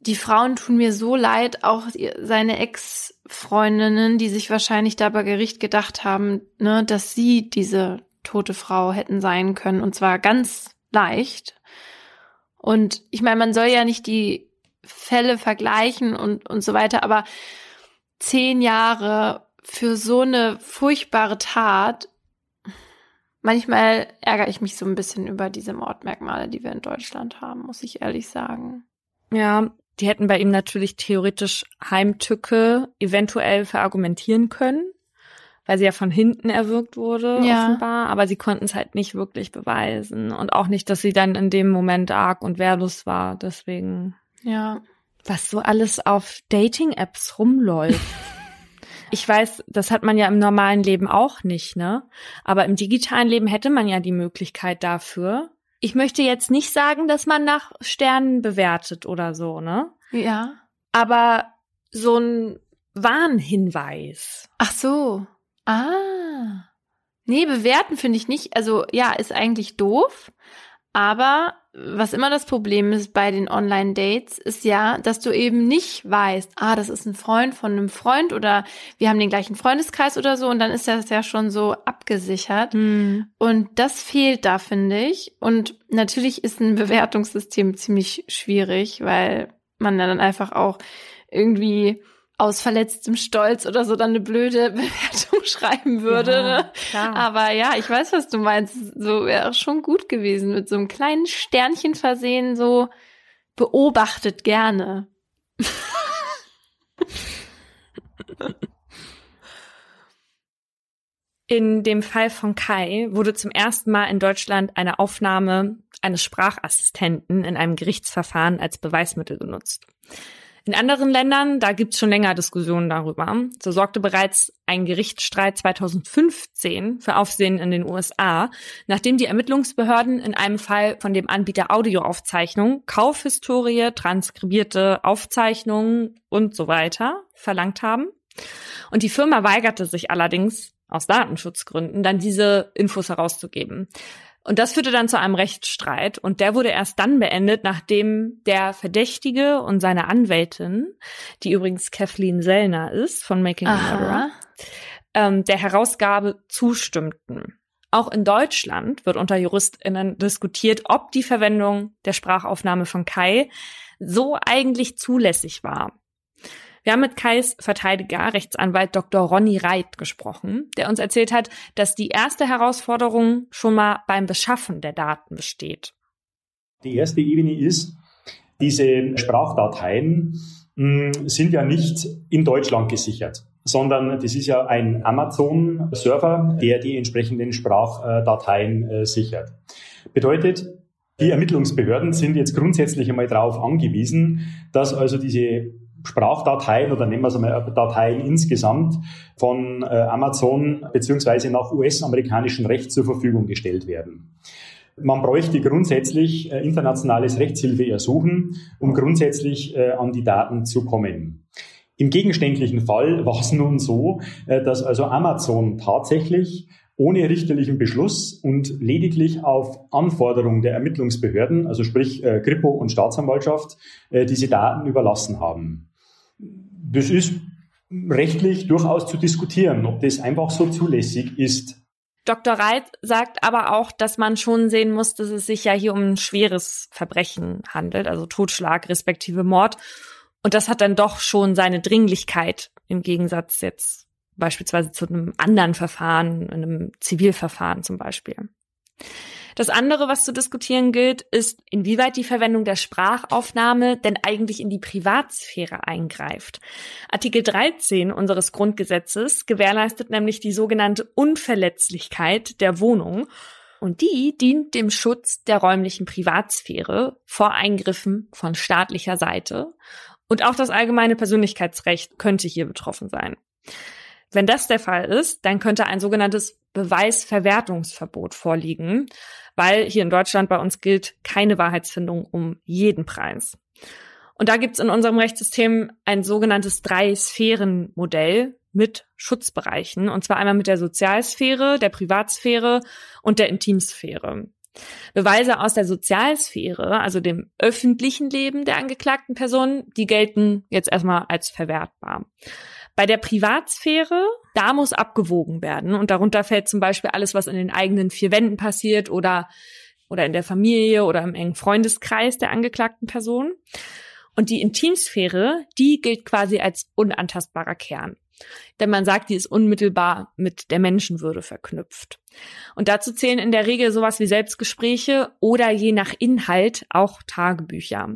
die Frauen tun mir so leid, auch seine Ex-Freundinnen, die sich wahrscheinlich da bei Gericht gedacht haben, ne, dass sie diese tote Frau hätten sein können und zwar ganz leicht. Und ich meine, man soll ja nicht die Fälle vergleichen und, und so weiter, aber zehn Jahre für so eine furchtbare Tat, manchmal ärgere ich mich so ein bisschen über diese Mordmerkmale, die wir in Deutschland haben, muss ich ehrlich sagen. Ja, die hätten bei ihm natürlich theoretisch Heimtücke eventuell verargumentieren können weil sie ja von hinten erwürgt wurde, ja. offenbar, aber sie konnten es halt nicht wirklich beweisen und auch nicht, dass sie dann in dem Moment arg und wehrlos war, deswegen. Ja. Was so alles auf Dating-Apps rumläuft. ich weiß, das hat man ja im normalen Leben auch nicht, ne? Aber im digitalen Leben hätte man ja die Möglichkeit dafür. Ich möchte jetzt nicht sagen, dass man nach Sternen bewertet oder so, ne? Ja. Aber so ein Warnhinweis. Ach so. Ah. Nee, bewerten finde ich nicht. Also ja, ist eigentlich doof. Aber was immer das Problem ist bei den Online-Dates, ist ja, dass du eben nicht weißt, ah, das ist ein Freund von einem Freund oder wir haben den gleichen Freundeskreis oder so und dann ist das ja schon so abgesichert. Mhm. Und das fehlt da, finde ich. Und natürlich ist ein Bewertungssystem ziemlich schwierig, weil man dann einfach auch irgendwie aus verletztem Stolz oder so dann eine blöde Bewertung schreiben würde. Ja, ne? Aber ja, ich weiß, was du meinst. So wäre schon gut gewesen, mit so einem kleinen Sternchen versehen, so beobachtet gerne. In dem Fall von Kai wurde zum ersten Mal in Deutschland eine Aufnahme eines Sprachassistenten in einem Gerichtsverfahren als Beweismittel genutzt. In anderen Ländern, da gibt's schon länger Diskussionen darüber. So sorgte bereits ein Gerichtsstreit 2015 für Aufsehen in den USA, nachdem die Ermittlungsbehörden in einem Fall von dem Anbieter Audioaufzeichnung Kaufhistorie, transkribierte Aufzeichnungen und so weiter verlangt haben. Und die Firma weigerte sich allerdings aus Datenschutzgründen dann diese Infos herauszugeben. Und das führte dann zu einem Rechtsstreit und der wurde erst dann beendet, nachdem der Verdächtige und seine Anwältin, die übrigens Kathleen Sellner ist von Making a Murderer, ähm, der Herausgabe zustimmten. Auch in Deutschland wird unter JuristInnen diskutiert, ob die Verwendung der Sprachaufnahme von Kai so eigentlich zulässig war. Wir haben mit Kais Verteidiger, Rechtsanwalt Dr. Ronny Reit, gesprochen, der uns erzählt hat, dass die erste Herausforderung schon mal beim Beschaffen der Daten besteht. Die erste Ebene ist, diese Sprachdateien hm, sind ja nicht in Deutschland gesichert, sondern das ist ja ein Amazon-Server, der die entsprechenden Sprachdateien äh, sichert. Bedeutet, die Ermittlungsbehörden sind jetzt grundsätzlich einmal darauf angewiesen, dass also diese Sprachdateien oder nehmen wir es einmal Dateien insgesamt von äh, Amazon beziehungsweise nach US-amerikanischem Recht zur Verfügung gestellt werden. Man bräuchte grundsätzlich äh, internationales Rechtshilfe ersuchen, um grundsätzlich äh, an die Daten zu kommen. Im gegenständlichen Fall war es nun so, dass also Amazon tatsächlich ohne richterlichen Beschluss und lediglich auf Anforderung der Ermittlungsbehörden, also sprich Kripo und Staatsanwaltschaft, diese Daten überlassen haben. Das ist rechtlich durchaus zu diskutieren, ob das einfach so zulässig ist. Dr. Reit sagt aber auch, dass man schon sehen muss, dass es sich ja hier um ein schweres Verbrechen handelt, also Totschlag respektive Mord. Und das hat dann doch schon seine Dringlichkeit im Gegensatz jetzt beispielsweise zu einem anderen Verfahren, einem Zivilverfahren zum Beispiel. Das andere, was zu diskutieren gilt, ist, inwieweit die Verwendung der Sprachaufnahme denn eigentlich in die Privatsphäre eingreift. Artikel 13 unseres Grundgesetzes gewährleistet nämlich die sogenannte Unverletzlichkeit der Wohnung und die dient dem Schutz der räumlichen Privatsphäre vor Eingriffen von staatlicher Seite und auch das allgemeine Persönlichkeitsrecht könnte hier betroffen sein. Wenn das der Fall ist, dann könnte ein sogenanntes Beweisverwertungsverbot vorliegen, weil hier in Deutschland bei uns gilt keine Wahrheitsfindung um jeden Preis. Und da gibt's in unserem Rechtssystem ein sogenanntes Drei-Sphären-Modell mit Schutzbereichen, und zwar einmal mit der Sozialsphäre, der Privatsphäre und der Intimsphäre. Beweise aus der Sozialsphäre, also dem öffentlichen Leben der angeklagten Person, die gelten jetzt erstmal als verwertbar. Bei der Privatsphäre, da muss abgewogen werden. Und darunter fällt zum Beispiel alles, was in den eigenen vier Wänden passiert oder, oder in der Familie oder im engen Freundeskreis der angeklagten Person. Und die Intimsphäre, die gilt quasi als unantastbarer Kern. Denn man sagt, die ist unmittelbar mit der Menschenwürde verknüpft. Und dazu zählen in der Regel sowas wie Selbstgespräche oder je nach Inhalt auch Tagebücher.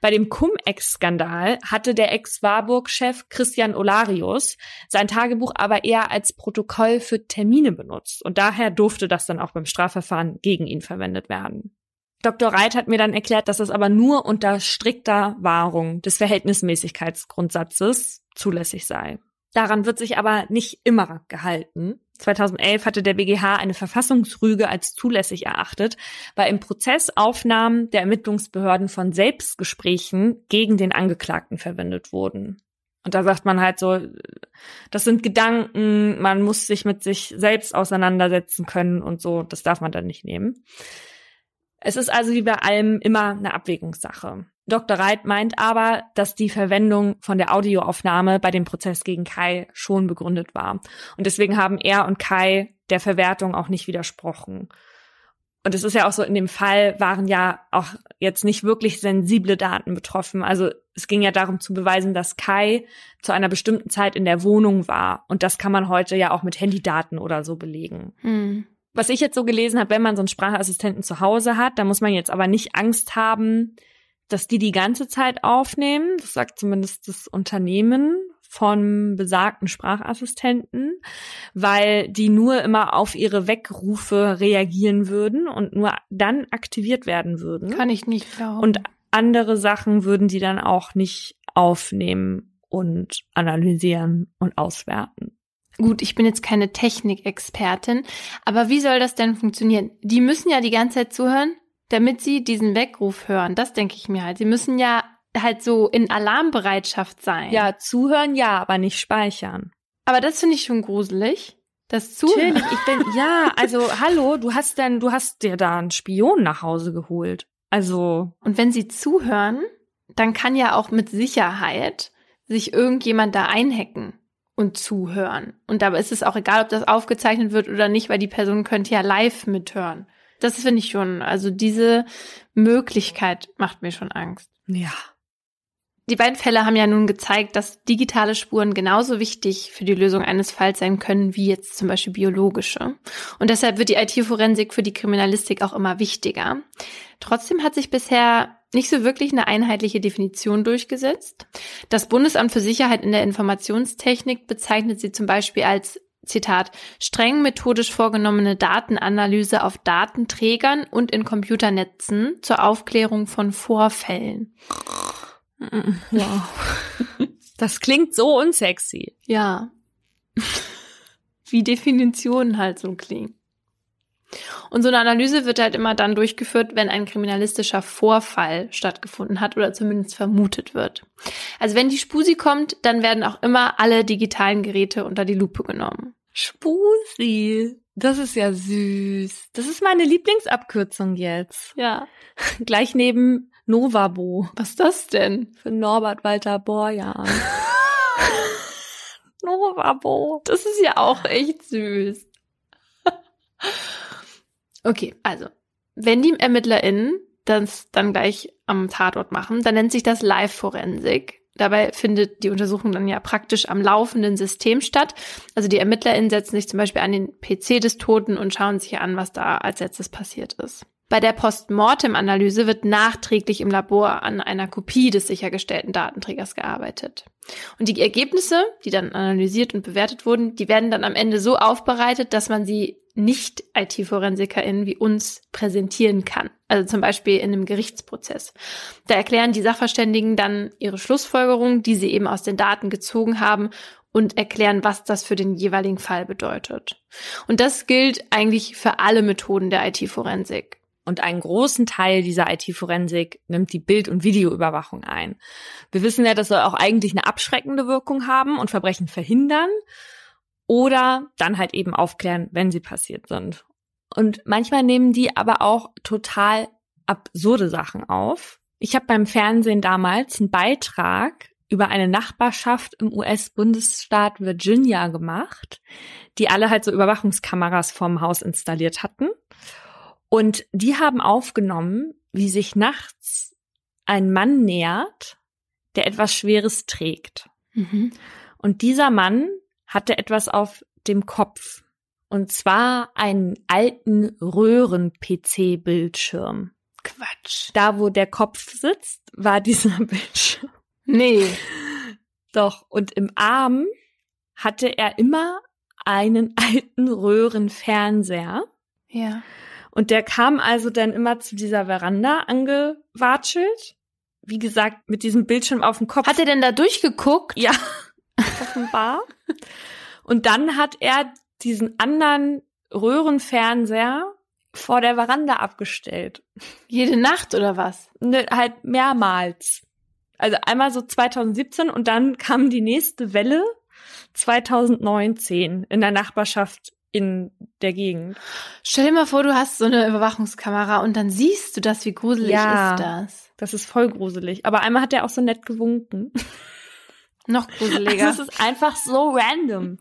Bei dem Cum-Ex-Skandal hatte der Ex-Warburg-Chef Christian Olarius sein Tagebuch aber eher als Protokoll für Termine benutzt. Und daher durfte das dann auch beim Strafverfahren gegen ihn verwendet werden. Dr. Reit hat mir dann erklärt, dass das aber nur unter strikter Wahrung des Verhältnismäßigkeitsgrundsatzes zulässig sei. Daran wird sich aber nicht immer gehalten. 2011 hatte der BGH eine Verfassungsrüge als zulässig erachtet, weil im Prozess Aufnahmen der Ermittlungsbehörden von Selbstgesprächen gegen den Angeklagten verwendet wurden. Und da sagt man halt so, das sind Gedanken, man muss sich mit sich selbst auseinandersetzen können und so, das darf man dann nicht nehmen. Es ist also wie bei allem immer eine Abwägungssache. Dr. Reit meint aber, dass die Verwendung von der Audioaufnahme bei dem Prozess gegen Kai schon begründet war. Und deswegen haben er und Kai der Verwertung auch nicht widersprochen. Und es ist ja auch so, in dem Fall waren ja auch jetzt nicht wirklich sensible Daten betroffen. Also es ging ja darum zu beweisen, dass Kai zu einer bestimmten Zeit in der Wohnung war. Und das kann man heute ja auch mit Handydaten oder so belegen. Mhm. Was ich jetzt so gelesen habe, wenn man so einen Sprachassistenten zu Hause hat, da muss man jetzt aber nicht Angst haben, dass die die ganze Zeit aufnehmen. Das sagt zumindest das Unternehmen von besagten Sprachassistenten, weil die nur immer auf ihre Weckrufe reagieren würden und nur dann aktiviert werden würden. Kann ich nicht glauben. Und andere Sachen würden die dann auch nicht aufnehmen und analysieren und auswerten. Gut, ich bin jetzt keine Technikexpertin, aber wie soll das denn funktionieren? Die müssen ja die ganze Zeit zuhören damit sie diesen Weckruf hören. Das denke ich mir halt. Sie müssen ja halt so in Alarmbereitschaft sein. Ja, zuhören ja, aber nicht speichern. Aber das finde ich schon gruselig. Das Zuhören. Natürlich, ich bin, ja, also hallo, du hast denn, du hast dir da einen Spion nach Hause geholt. Also. Und wenn sie zuhören, dann kann ja auch mit Sicherheit sich irgendjemand da einhacken und zuhören. Und dabei ist es auch egal, ob das aufgezeichnet wird oder nicht, weil die Person könnte ja live mithören. Das finde ich schon, also diese Möglichkeit macht mir schon Angst. Ja. Die beiden Fälle haben ja nun gezeigt, dass digitale Spuren genauso wichtig für die Lösung eines Falls sein können wie jetzt zum Beispiel biologische. Und deshalb wird die IT-Forensik für die Kriminalistik auch immer wichtiger. Trotzdem hat sich bisher nicht so wirklich eine einheitliche Definition durchgesetzt. Das Bundesamt für Sicherheit in der Informationstechnik bezeichnet sie zum Beispiel als Zitat, streng methodisch vorgenommene Datenanalyse auf Datenträgern und in Computernetzen zur Aufklärung von Vorfällen. Wow. Das klingt so unsexy. Ja. Wie Definitionen halt so klingen. Und so eine Analyse wird halt immer dann durchgeführt, wenn ein kriminalistischer Vorfall stattgefunden hat oder zumindest vermutet wird. Also wenn die Spusi kommt, dann werden auch immer alle digitalen Geräte unter die Lupe genommen. Spusi. Das ist ja süß. Das ist meine Lieblingsabkürzung jetzt. Ja. Gleich neben Novabo. Was ist das denn? Für Norbert Walter Borjan. Novabo. Das ist ja auch echt süß. okay, also, wenn die ErmittlerInnen das dann gleich am Tatort machen, dann nennt sich das Live-Forensik. Dabei findet die Untersuchung dann ja praktisch am laufenden System statt. Also die ErmittlerInnen setzen sich zum Beispiel an den PC des Toten und schauen sich an, was da als letztes passiert ist. Bei der Postmortem-Analyse wird nachträglich im Labor an einer Kopie des sichergestellten Datenträgers gearbeitet. Und die Ergebnisse, die dann analysiert und bewertet wurden, die werden dann am Ende so aufbereitet, dass man sie nicht IT-ForensikerInnen wie uns präsentieren kann. Also zum Beispiel in einem Gerichtsprozess. Da erklären die Sachverständigen dann ihre Schlussfolgerungen, die sie eben aus den Daten gezogen haben und erklären, was das für den jeweiligen Fall bedeutet. Und das gilt eigentlich für alle Methoden der IT-Forensik. Und einen großen Teil dieser IT-Forensik nimmt die Bild- und Videoüberwachung ein. Wir wissen ja, das soll auch eigentlich eine abschreckende Wirkung haben und Verbrechen verhindern oder dann halt eben aufklären, wenn sie passiert sind. Und manchmal nehmen die aber auch total absurde Sachen auf. Ich habe beim Fernsehen damals einen Beitrag über eine Nachbarschaft im US-Bundesstaat Virginia gemacht, die alle halt so Überwachungskameras vorm Haus installiert hatten. Und die haben aufgenommen, wie sich nachts ein Mann nähert, der etwas Schweres trägt. Mhm. Und dieser Mann hatte etwas auf dem Kopf. Und zwar einen alten Röhren-PC-Bildschirm. Quatsch. Da, wo der Kopf sitzt, war dieser Bildschirm. Nee. Doch. Und im Arm hatte er immer einen alten Röhrenfernseher. Ja. Und der kam also dann immer zu dieser Veranda angewatschelt. Wie gesagt, mit diesem Bildschirm auf dem Kopf. Hat er denn da durchgeguckt? Ja, offenbar. Und dann hat er diesen anderen Röhrenfernseher vor der Veranda abgestellt. Jede Nacht oder was? Ne, halt mehrmals. Also einmal so 2017 und dann kam die nächste Welle 2019 in der Nachbarschaft in der Gegend. Stell dir mal vor, du hast so eine Überwachungskamera und dann siehst du das, wie gruselig ja, ist das? Das ist voll gruselig. Aber einmal hat er auch so nett gewunken. Noch gruseliger. Das ist einfach so random.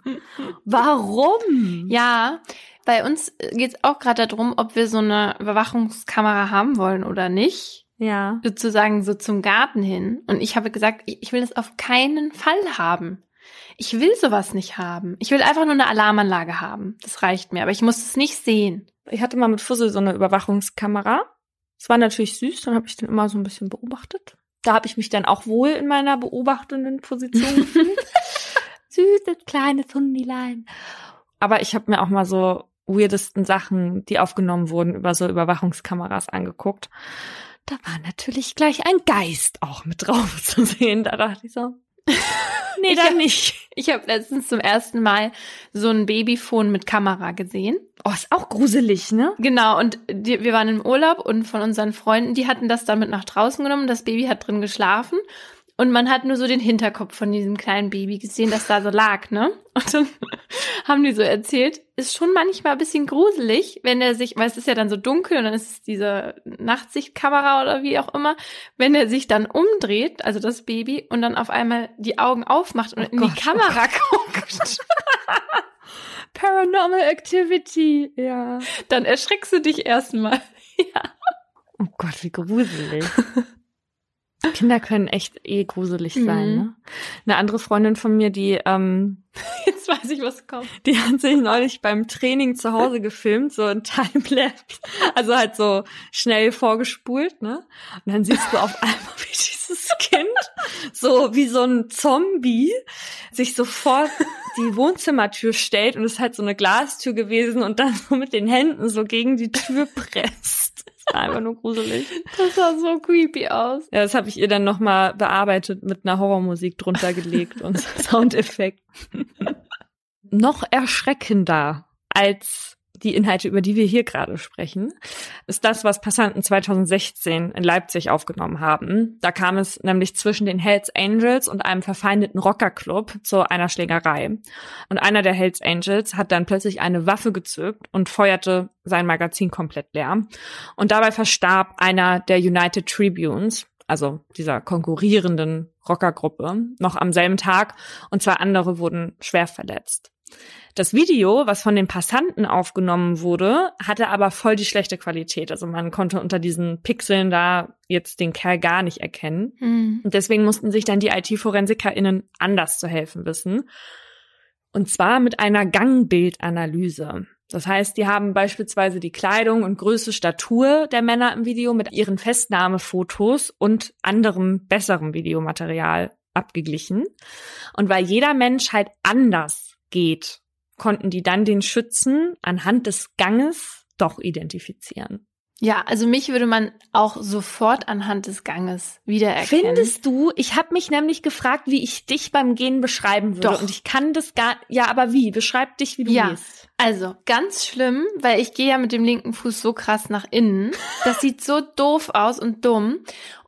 Warum? Ja, bei uns geht es auch gerade darum, ob wir so eine Überwachungskamera haben wollen oder nicht. Ja. Sozusagen so zum Garten hin. Und ich habe gesagt, ich will das auf keinen Fall haben. Ich will sowas nicht haben. Ich will einfach nur eine Alarmanlage haben. Das reicht mir, aber ich muss es nicht sehen. Ich hatte mal mit Fussel so eine Überwachungskamera. Es war natürlich süß, dann habe ich den immer so ein bisschen beobachtet. Da habe ich mich dann auch wohl in meiner beobachtenden Position gefühlt. Süßes kleines Hundilein. Aber ich habe mir auch mal so weirdesten Sachen, die aufgenommen wurden, über so Überwachungskameras angeguckt. Da war natürlich gleich ein Geist auch mit drauf zu sehen. Da dachte ich so, nee, dann hab, nicht. Ich habe letztens zum ersten Mal so ein Babyphone mit Kamera gesehen. Oh, ist auch gruselig, ne? Genau, und die, wir waren im Urlaub und von unseren Freunden, die hatten das dann mit nach draußen genommen. Das Baby hat drin geschlafen und man hat nur so den Hinterkopf von diesem kleinen Baby gesehen, das da so lag, ne? Und dann haben die so erzählt, ist schon manchmal ein bisschen gruselig, wenn er sich, weil es ist ja dann so dunkel und dann ist es diese Nachtsichtkamera oder wie auch immer, wenn er sich dann umdreht, also das Baby, und dann auf einmal die Augen aufmacht und oh in Gott, die Kamera oh guckt. Paranormal Activity, ja. Dann erschreckst du dich erstmal. ja. Oh Gott, wie gruselig. Kinder können echt eh gruselig sein. Mhm. Ne? Eine andere Freundin von mir, die ähm, Jetzt weiß ich, was kommt. Die hat sich neulich beim Training zu Hause gefilmt, so ein Timelapse. Also halt so schnell vorgespult, ne? Und dann siehst du auf einmal, wie dieses Kind so wie so ein Zombie sich so vor die Wohnzimmertür stellt und es ist halt so eine Glastür gewesen und dann so mit den Händen so gegen die Tür presst. War einfach nur gruselig. Das sah so creepy aus. Ja, das habe ich ihr dann nochmal bearbeitet mit einer Horrormusik drunter gelegt und Soundeffekt. Noch erschreckender als die Inhalte, über die wir hier gerade sprechen, ist das, was Passanten 2016 in Leipzig aufgenommen haben. Da kam es nämlich zwischen den Hells Angels und einem verfeindeten Rockerclub zu einer Schlägerei. Und einer der Hells Angels hat dann plötzlich eine Waffe gezückt und feuerte sein Magazin komplett leer. Und dabei verstarb einer der United Tribunes, also dieser konkurrierenden Rockergruppe, noch am selben Tag und zwei andere wurden schwer verletzt. Das Video, was von den Passanten aufgenommen wurde, hatte aber voll die schlechte Qualität. Also man konnte unter diesen Pixeln da jetzt den Kerl gar nicht erkennen. Mhm. Und deswegen mussten sich dann die IT-ForensikerInnen anders zu helfen wissen. Und zwar mit einer Gangbildanalyse. Das heißt, die haben beispielsweise die Kleidung und Größe, Statur der Männer im Video mit ihren Festnahmefotos und anderem besserem Videomaterial abgeglichen. Und weil jeder Mensch halt anders geht, konnten die dann den Schützen anhand des Ganges doch identifizieren. Ja, also mich würde man auch sofort anhand des Ganges wiedererkennen. Findest du? Ich habe mich nämlich gefragt, wie ich dich beim Gehen beschreiben würde. Doch. Und ich kann das gar. Ja, aber wie? Beschreib dich, wie du Ja. gehst. Also, ganz schlimm, weil ich gehe ja mit dem linken Fuß so krass nach innen. Das sieht so doof aus und dumm.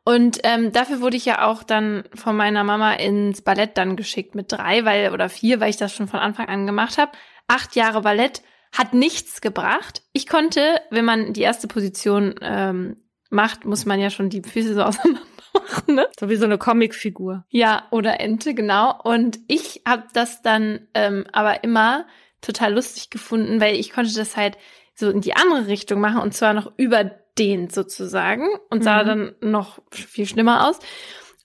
Und ähm, dafür wurde ich ja auch dann von meiner Mama ins Ballett dann geschickt mit drei, weil oder vier, weil ich das schon von Anfang an gemacht habe. Acht Jahre Ballett hat nichts gebracht. Ich konnte, wenn man die erste Position ähm, macht, muss man ja schon die Füße so auseinander machen, ne? So wie so eine Comicfigur. Ja, oder Ente, genau. Und ich habe das dann ähm, aber immer total lustig gefunden, weil ich konnte das halt so in die andere Richtung machen und zwar noch überdehnt sozusagen und sah Mhm. dann noch viel schlimmer aus.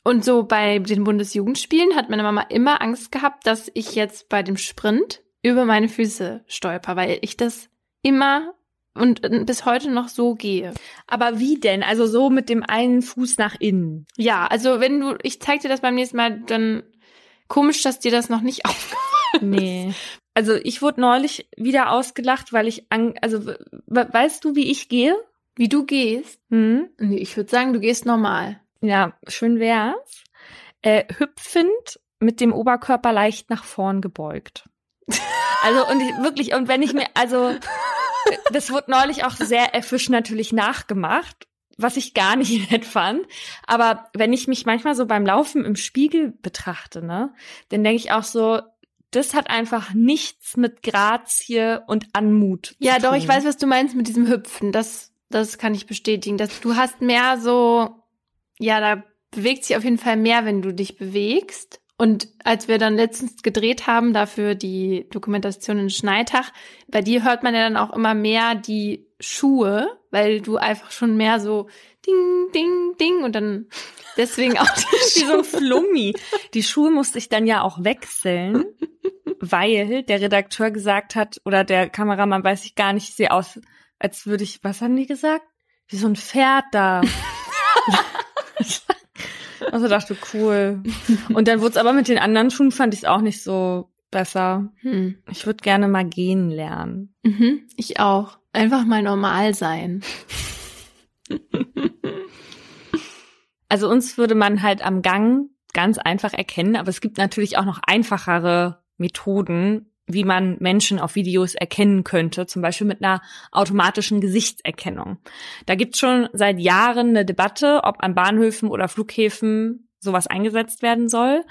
Und so bei den Bundesjugendspielen hat meine Mama immer Angst gehabt, dass ich jetzt bei dem Sprint über meine Füße stolper, weil ich das immer und äh, bis heute noch so gehe. Aber wie denn? Also so mit dem einen Fuß nach innen. Ja, also wenn du, ich zeig dir das beim nächsten Mal, dann komisch, dass dir das noch nicht aufgefallen Nee. Also ich wurde neulich wieder ausgelacht, weil ich an, also we- we- weißt du, wie ich gehe? Wie du gehst? Hm? Nee, ich würde sagen, du gehst normal. Ja, schön wär's. Äh, hüpfend mit dem Oberkörper leicht nach vorn gebeugt. Also und ich, wirklich und wenn ich mir also das wurde neulich auch sehr effisch natürlich nachgemacht, was ich gar nicht nett fand, aber wenn ich mich manchmal so beim Laufen im Spiegel betrachte, ne, dann denke ich auch so das hat einfach nichts mit Grazie und Anmut. Ja, doch, ich weiß, was du meinst mit diesem Hüpfen. Das, das kann ich bestätigen. Dass du hast mehr so, ja, da bewegt sich auf jeden Fall mehr, wenn du dich bewegst. Und als wir dann letztens gedreht haben, dafür die Dokumentation in Schneitach, bei dir hört man ja dann auch immer mehr die Schuhe, weil du einfach schon mehr so ding, ding, ding und dann deswegen auch die wie so ein Schuhe. Flummi. Die Schuhe musste ich dann ja auch wechseln, weil der Redakteur gesagt hat, oder der Kameramann weiß ich gar nicht, ich sehe aus, als würde ich, was haben die gesagt? Wie so ein Pferd da. also dachte, cool. Und dann wurde es aber mit den anderen Schuhen, fand ich es auch nicht so besser. Hm. Ich würde gerne mal gehen lernen. Mhm, ich auch. Einfach mal normal sein. Also uns würde man halt am Gang ganz einfach erkennen, aber es gibt natürlich auch noch einfachere Methoden, wie man Menschen auf Videos erkennen könnte, zum Beispiel mit einer automatischen Gesichtserkennung. Da gibt es schon seit Jahren eine Debatte, ob an Bahnhöfen oder Flughäfen sowas eingesetzt werden soll,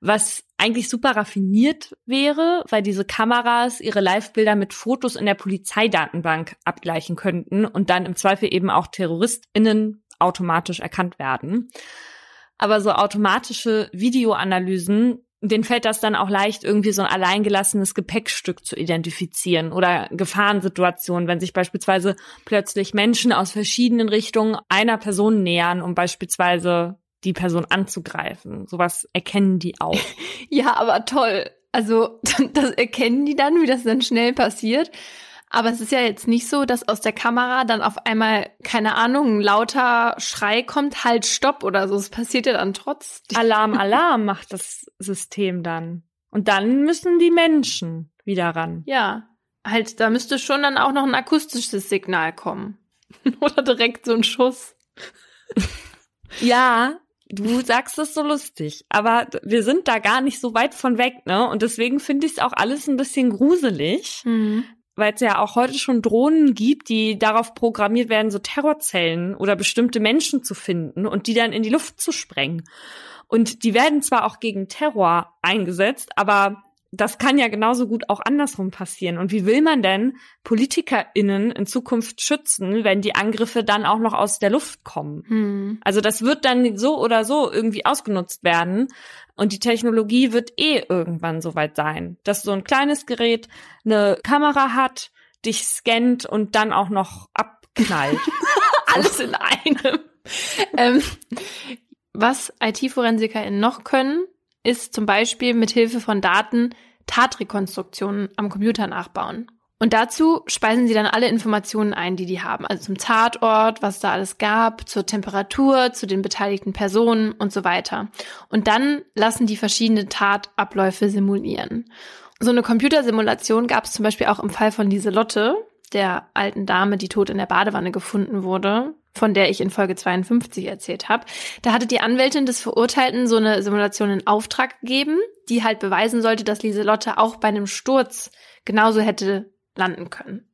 was eigentlich super raffiniert wäre, weil diese Kameras ihre Live-Bilder mit Fotos in der Polizeidatenbank abgleichen könnten und dann im Zweifel eben auch TerroristInnen automatisch erkannt werden. Aber so automatische Videoanalysen, denen fällt das dann auch leicht, irgendwie so ein alleingelassenes Gepäckstück zu identifizieren oder Gefahrensituationen, wenn sich beispielsweise plötzlich Menschen aus verschiedenen Richtungen einer Person nähern, um beispielsweise die Person anzugreifen. Sowas erkennen die auch. ja, aber toll. Also das erkennen die dann, wie das dann schnell passiert. Aber es ist ja jetzt nicht so, dass aus der Kamera dann auf einmal, keine Ahnung, ein lauter Schrei kommt, halt, stopp oder so. Es passiert ja dann trotzdem. Alarm, Alarm macht das System dann. Und dann müssen die Menschen wieder ran. Ja, halt, da müsste schon dann auch noch ein akustisches Signal kommen. oder direkt so ein Schuss. ja, du sagst es so lustig, aber wir sind da gar nicht so weit von weg, ne? Und deswegen finde ich es auch alles ein bisschen gruselig. Mhm weil es ja auch heute schon Drohnen gibt, die darauf programmiert werden, so Terrorzellen oder bestimmte Menschen zu finden und die dann in die Luft zu sprengen. Und die werden zwar auch gegen Terror eingesetzt, aber das kann ja genauso gut auch andersrum passieren. Und wie will man denn PolitikerInnen in Zukunft schützen, wenn die Angriffe dann auch noch aus der Luft kommen? Hm. Also das wird dann so oder so irgendwie ausgenutzt werden. Und die Technologie wird eh irgendwann soweit sein, dass so ein kleines Gerät eine Kamera hat, dich scannt und dann auch noch abknallt. Alles in einem. ähm, was IT-ForensikerInnen noch können, ist zum Beispiel mit Hilfe von Daten Tatrekonstruktionen am Computer nachbauen. Und dazu speisen sie dann alle Informationen ein, die die haben. Also zum Tatort, was da alles gab, zur Temperatur, zu den beteiligten Personen und so weiter. Und dann lassen die verschiedene Tatabläufe simulieren. So eine Computersimulation gab es zum Beispiel auch im Fall von Lieselotte, der alten Dame, die tot in der Badewanne gefunden wurde von der ich in Folge 52 erzählt habe. Da hatte die Anwältin des Verurteilten so eine Simulation in Auftrag gegeben, die halt beweisen sollte, dass Lieselotte auch bei einem Sturz genauso hätte landen können.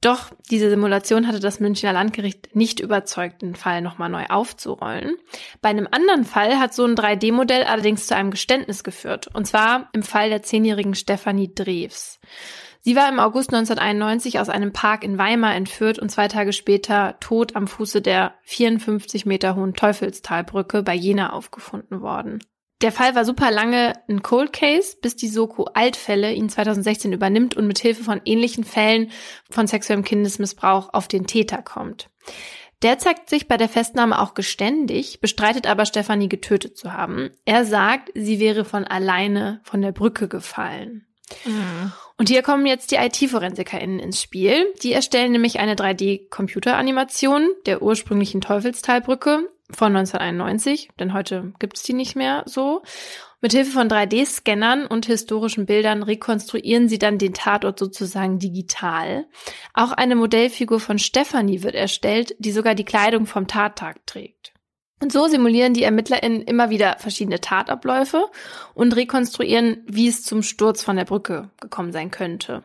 Doch diese Simulation hatte das Münchner Landgericht nicht überzeugt, den Fall nochmal neu aufzurollen. Bei einem anderen Fall hat so ein 3D-Modell allerdings zu einem Geständnis geführt. Und zwar im Fall der zehnjährigen Stefanie Drews. Sie war im August 1991 aus einem Park in Weimar entführt und zwei Tage später tot am Fuße der 54 Meter hohen Teufelstalbrücke bei Jena aufgefunden worden. Der Fall war super lange ein Cold Case, bis die Soko Altfälle ihn 2016 übernimmt und mit Hilfe von ähnlichen Fällen von sexuellem Kindesmissbrauch auf den Täter kommt. Der zeigt sich bei der Festnahme auch geständig, bestreitet aber Stefanie getötet zu haben. Er sagt, sie wäre von alleine von der Brücke gefallen. Mhm. Und hier kommen jetzt die IT-ForensikerInnen ins Spiel. Die erstellen nämlich eine 3D-Computeranimation der ursprünglichen Teufelstalbrücke von 1991, denn heute gibt's die nicht mehr so. Mit Hilfe von 3D-Scannern und historischen Bildern rekonstruieren sie dann den Tatort sozusagen digital. Auch eine Modellfigur von Stephanie wird erstellt, die sogar die Kleidung vom Tattag trägt. Und so simulieren die ErmittlerInnen immer wieder verschiedene Tatabläufe und rekonstruieren, wie es zum Sturz von der Brücke gekommen sein könnte.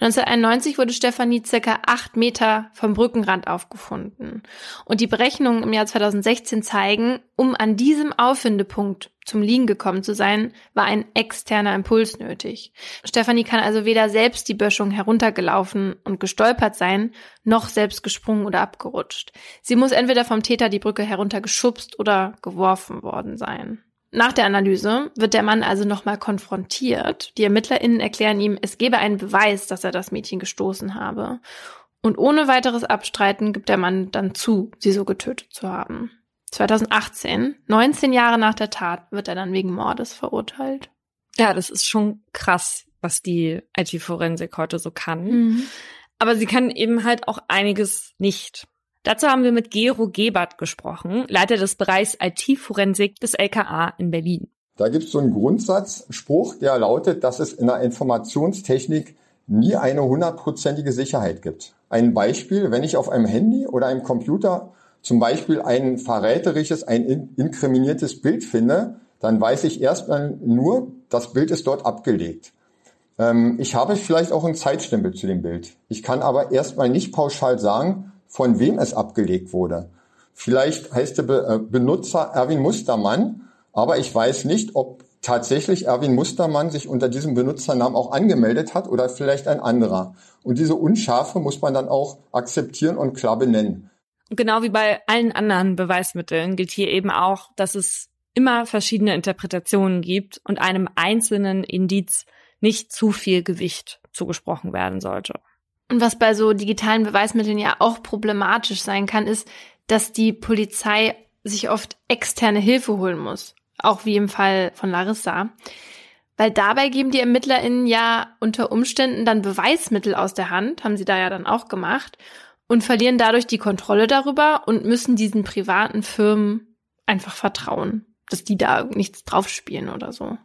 1991 wurde Stefanie circa acht Meter vom Brückenrand aufgefunden. Und die Berechnungen im Jahr 2016 zeigen, um an diesem Auffindepunkt zum Liegen gekommen zu sein, war ein externer Impuls nötig. Stefanie kann also weder selbst die Böschung heruntergelaufen und gestolpert sein, noch selbst gesprungen oder abgerutscht. Sie muss entweder vom Täter die Brücke heruntergeschubst oder geworfen worden sein. Nach der Analyse wird der Mann also nochmal konfrontiert. Die ErmittlerInnen erklären ihm, es gebe einen Beweis, dass er das Mädchen gestoßen habe. Und ohne weiteres Abstreiten gibt der Mann dann zu, sie so getötet zu haben. 2018, 19 Jahre nach der Tat, wird er dann wegen Mordes verurteilt. Ja, das ist schon krass, was die IT-Forensik heute so kann. Mhm. Aber sie kann eben halt auch einiges nicht. Dazu haben wir mit Gero Gebert gesprochen, Leiter des Bereichs IT-Forensik des LKA in Berlin. Da gibt es so einen Grundsatzspruch, der lautet, dass es in der Informationstechnik nie eine hundertprozentige Sicherheit gibt. Ein Beispiel, wenn ich auf einem Handy oder einem Computer zum Beispiel ein verräterisches, ein inkriminiertes Bild finde, dann weiß ich erstmal nur, das Bild ist dort abgelegt. Ähm, ich habe vielleicht auch einen Zeitstempel zu dem Bild. Ich kann aber erstmal nicht pauschal sagen, von wem es abgelegt wurde. Vielleicht heißt der äh, Benutzer Erwin Mustermann, aber ich weiß nicht, ob tatsächlich Erwin Mustermann sich unter diesem Benutzernamen auch angemeldet hat oder vielleicht ein anderer. Und diese Unschärfe muss man dann auch akzeptieren und klar benennen. Genau wie bei allen anderen Beweismitteln gilt hier eben auch, dass es immer verschiedene Interpretationen gibt und einem einzelnen Indiz nicht zu viel Gewicht zugesprochen werden sollte. Und was bei so digitalen Beweismitteln ja auch problematisch sein kann, ist, dass die Polizei sich oft externe Hilfe holen muss. Auch wie im Fall von Larissa. Weil dabei geben die ErmittlerInnen ja unter Umständen dann Beweismittel aus der Hand, haben sie da ja dann auch gemacht, und verlieren dadurch die Kontrolle darüber und müssen diesen privaten Firmen einfach vertrauen, dass die da nichts draufspielen oder so.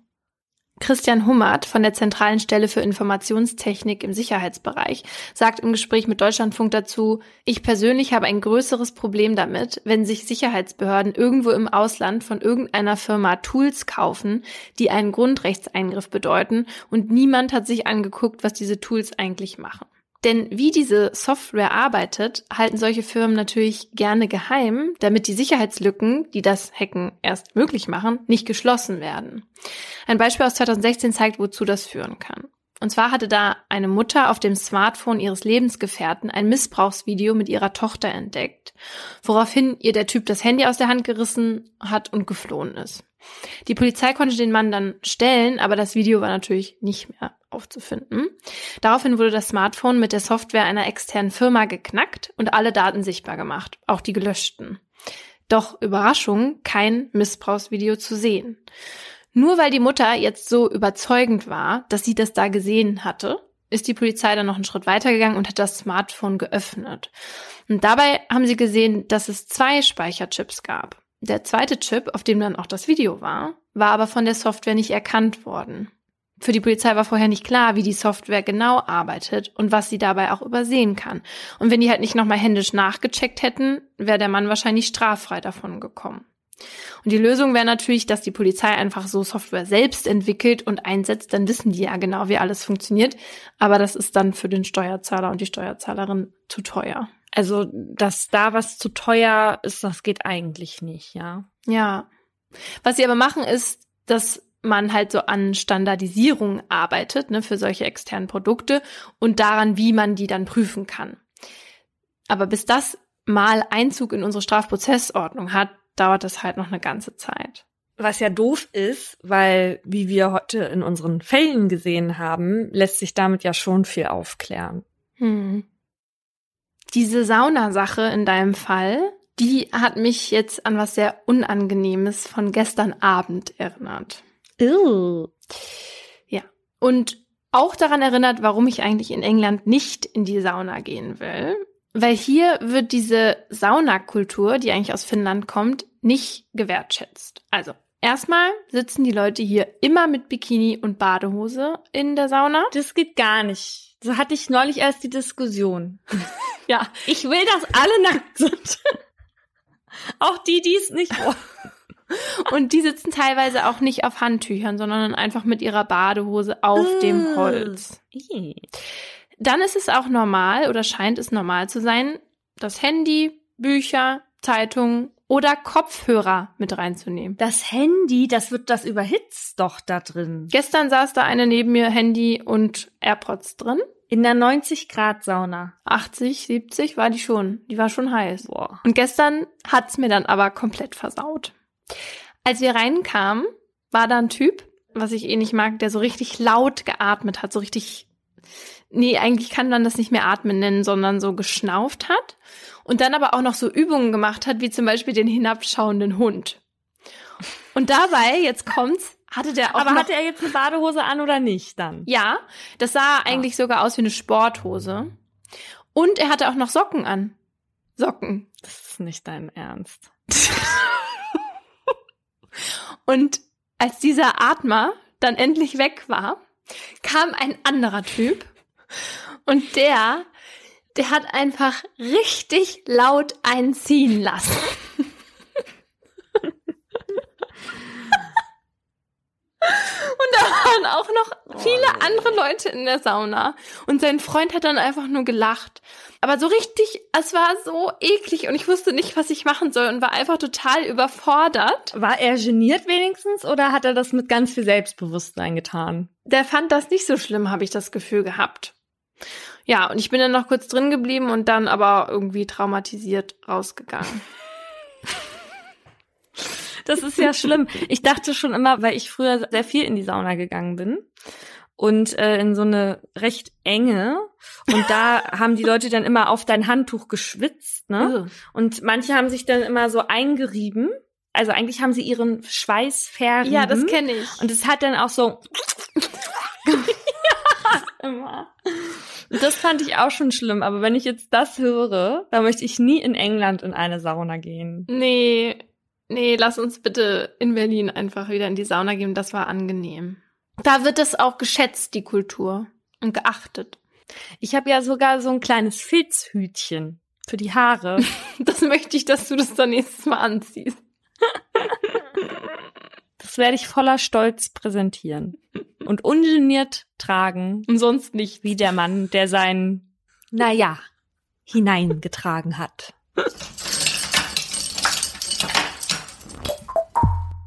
Christian Hummert von der Zentralen Stelle für Informationstechnik im Sicherheitsbereich sagt im Gespräch mit Deutschlandfunk dazu, ich persönlich habe ein größeres Problem damit, wenn sich Sicherheitsbehörden irgendwo im Ausland von irgendeiner Firma Tools kaufen, die einen Grundrechtseingriff bedeuten und niemand hat sich angeguckt, was diese Tools eigentlich machen. Denn wie diese Software arbeitet, halten solche Firmen natürlich gerne geheim, damit die Sicherheitslücken, die das Hacken erst möglich machen, nicht geschlossen werden. Ein Beispiel aus 2016 zeigt, wozu das führen kann. Und zwar hatte da eine Mutter auf dem Smartphone ihres Lebensgefährten ein Missbrauchsvideo mit ihrer Tochter entdeckt, woraufhin ihr der Typ das Handy aus der Hand gerissen hat und geflohen ist. Die Polizei konnte den Mann dann stellen, aber das Video war natürlich nicht mehr aufzufinden. Daraufhin wurde das Smartphone mit der Software einer externen Firma geknackt und alle Daten sichtbar gemacht, auch die gelöschten. Doch Überraschung, kein Missbrauchsvideo zu sehen. Nur weil die Mutter jetzt so überzeugend war, dass sie das da gesehen hatte, ist die Polizei dann noch einen Schritt weitergegangen und hat das Smartphone geöffnet. Und dabei haben sie gesehen, dass es zwei Speicherchips gab. Der zweite Chip, auf dem dann auch das Video war, war aber von der Software nicht erkannt worden. Für die Polizei war vorher nicht klar, wie die Software genau arbeitet und was sie dabei auch übersehen kann. Und wenn die halt nicht nochmal händisch nachgecheckt hätten, wäre der Mann wahrscheinlich straffrei davon gekommen. Und die Lösung wäre natürlich, dass die Polizei einfach so Software selbst entwickelt und einsetzt, dann wissen die ja genau, wie alles funktioniert. Aber das ist dann für den Steuerzahler und die Steuerzahlerin zu teuer. Also, dass da was zu teuer ist, das geht eigentlich nicht, ja. Ja. Was sie aber machen, ist, dass man halt so an Standardisierung arbeitet, ne, für solche externen Produkte und daran, wie man die dann prüfen kann. Aber bis das mal Einzug in unsere Strafprozessordnung hat, dauert das halt noch eine ganze Zeit. Was ja doof ist, weil, wie wir heute in unseren Fällen gesehen haben, lässt sich damit ja schon viel aufklären. Hm. Diese Saunasache in deinem Fall, die hat mich jetzt an was sehr Unangenehmes von gestern Abend erinnert. Ew. Ja. Und auch daran erinnert, warum ich eigentlich in England nicht in die Sauna gehen will. Weil hier wird diese Saunakultur, die eigentlich aus Finnland kommt, nicht gewertschätzt. Also, erstmal sitzen die Leute hier immer mit Bikini und Badehose in der Sauna. Das geht gar nicht. So hatte ich neulich erst die Diskussion. Ja, ich will, dass alle nackt sind. Auch die, die es nicht wollen. Und die sitzen teilweise auch nicht auf Handtüchern, sondern einfach mit ihrer Badehose auf uh, dem Holz. Dann ist es auch normal oder scheint es normal zu sein, das Handy, Bücher, Zeitungen oder Kopfhörer mit reinzunehmen. Das Handy, das wird das überhitzt doch da drin. Gestern saß da eine neben mir Handy und AirPods drin. In der 90 Grad Sauna. 80, 70 war die schon. Die war schon heiß. Boah. Und gestern hat's mir dann aber komplett versaut. Als wir reinkamen, war da ein Typ, was ich eh nicht mag, der so richtig laut geatmet hat, so richtig, nee, eigentlich kann man das nicht mehr atmen nennen, sondern so geschnauft hat und dann aber auch noch so Übungen gemacht hat, wie zum Beispiel den hinabschauenden Hund. Und dabei, jetzt kommt's, hatte der auch. Aber noch, hatte er jetzt eine Badehose an oder nicht dann? Ja, das sah ah. eigentlich sogar aus wie eine Sporthose. Und er hatte auch noch Socken an. Socken. Das ist nicht dein Ernst. Und als dieser Atmer dann endlich weg war, kam ein anderer Typ und der, der hat einfach richtig laut einziehen lassen. Und da waren auch noch viele oh, andere Leute in der Sauna. Und sein Freund hat dann einfach nur gelacht. Aber so richtig, es war so eklig und ich wusste nicht, was ich machen soll und war einfach total überfordert. War er geniert wenigstens oder hat er das mit ganz viel Selbstbewusstsein getan? Der fand das nicht so schlimm, habe ich das Gefühl gehabt. Ja, und ich bin dann noch kurz drin geblieben und dann aber irgendwie traumatisiert rausgegangen. Das ist ja schlimm. Ich dachte schon immer, weil ich früher sehr viel in die Sauna gegangen bin und äh, in so eine recht enge. Und da haben die Leute dann immer auf dein Handtuch geschwitzt, ne? Und manche haben sich dann immer so eingerieben. Also eigentlich haben sie ihren Schweiß verrieben. Ja, das kenne ich. Und es hat dann auch so immer. Das fand ich auch schon schlimm, aber wenn ich jetzt das höre, dann möchte ich nie in England in eine Sauna gehen. Nee, nee, lass uns bitte in Berlin einfach wieder in die Sauna gehen. Das war angenehm. Da wird es auch geschätzt, die Kultur. Und geachtet. Ich habe ja sogar so ein kleines Filzhütchen für die Haare. Das möchte ich, dass du das dann nächstes Mal anziehst. Das werde ich voller Stolz präsentieren und ungeniert tragen, Und sonst nicht. wie der Mann, der sein, naja, hineingetragen hat.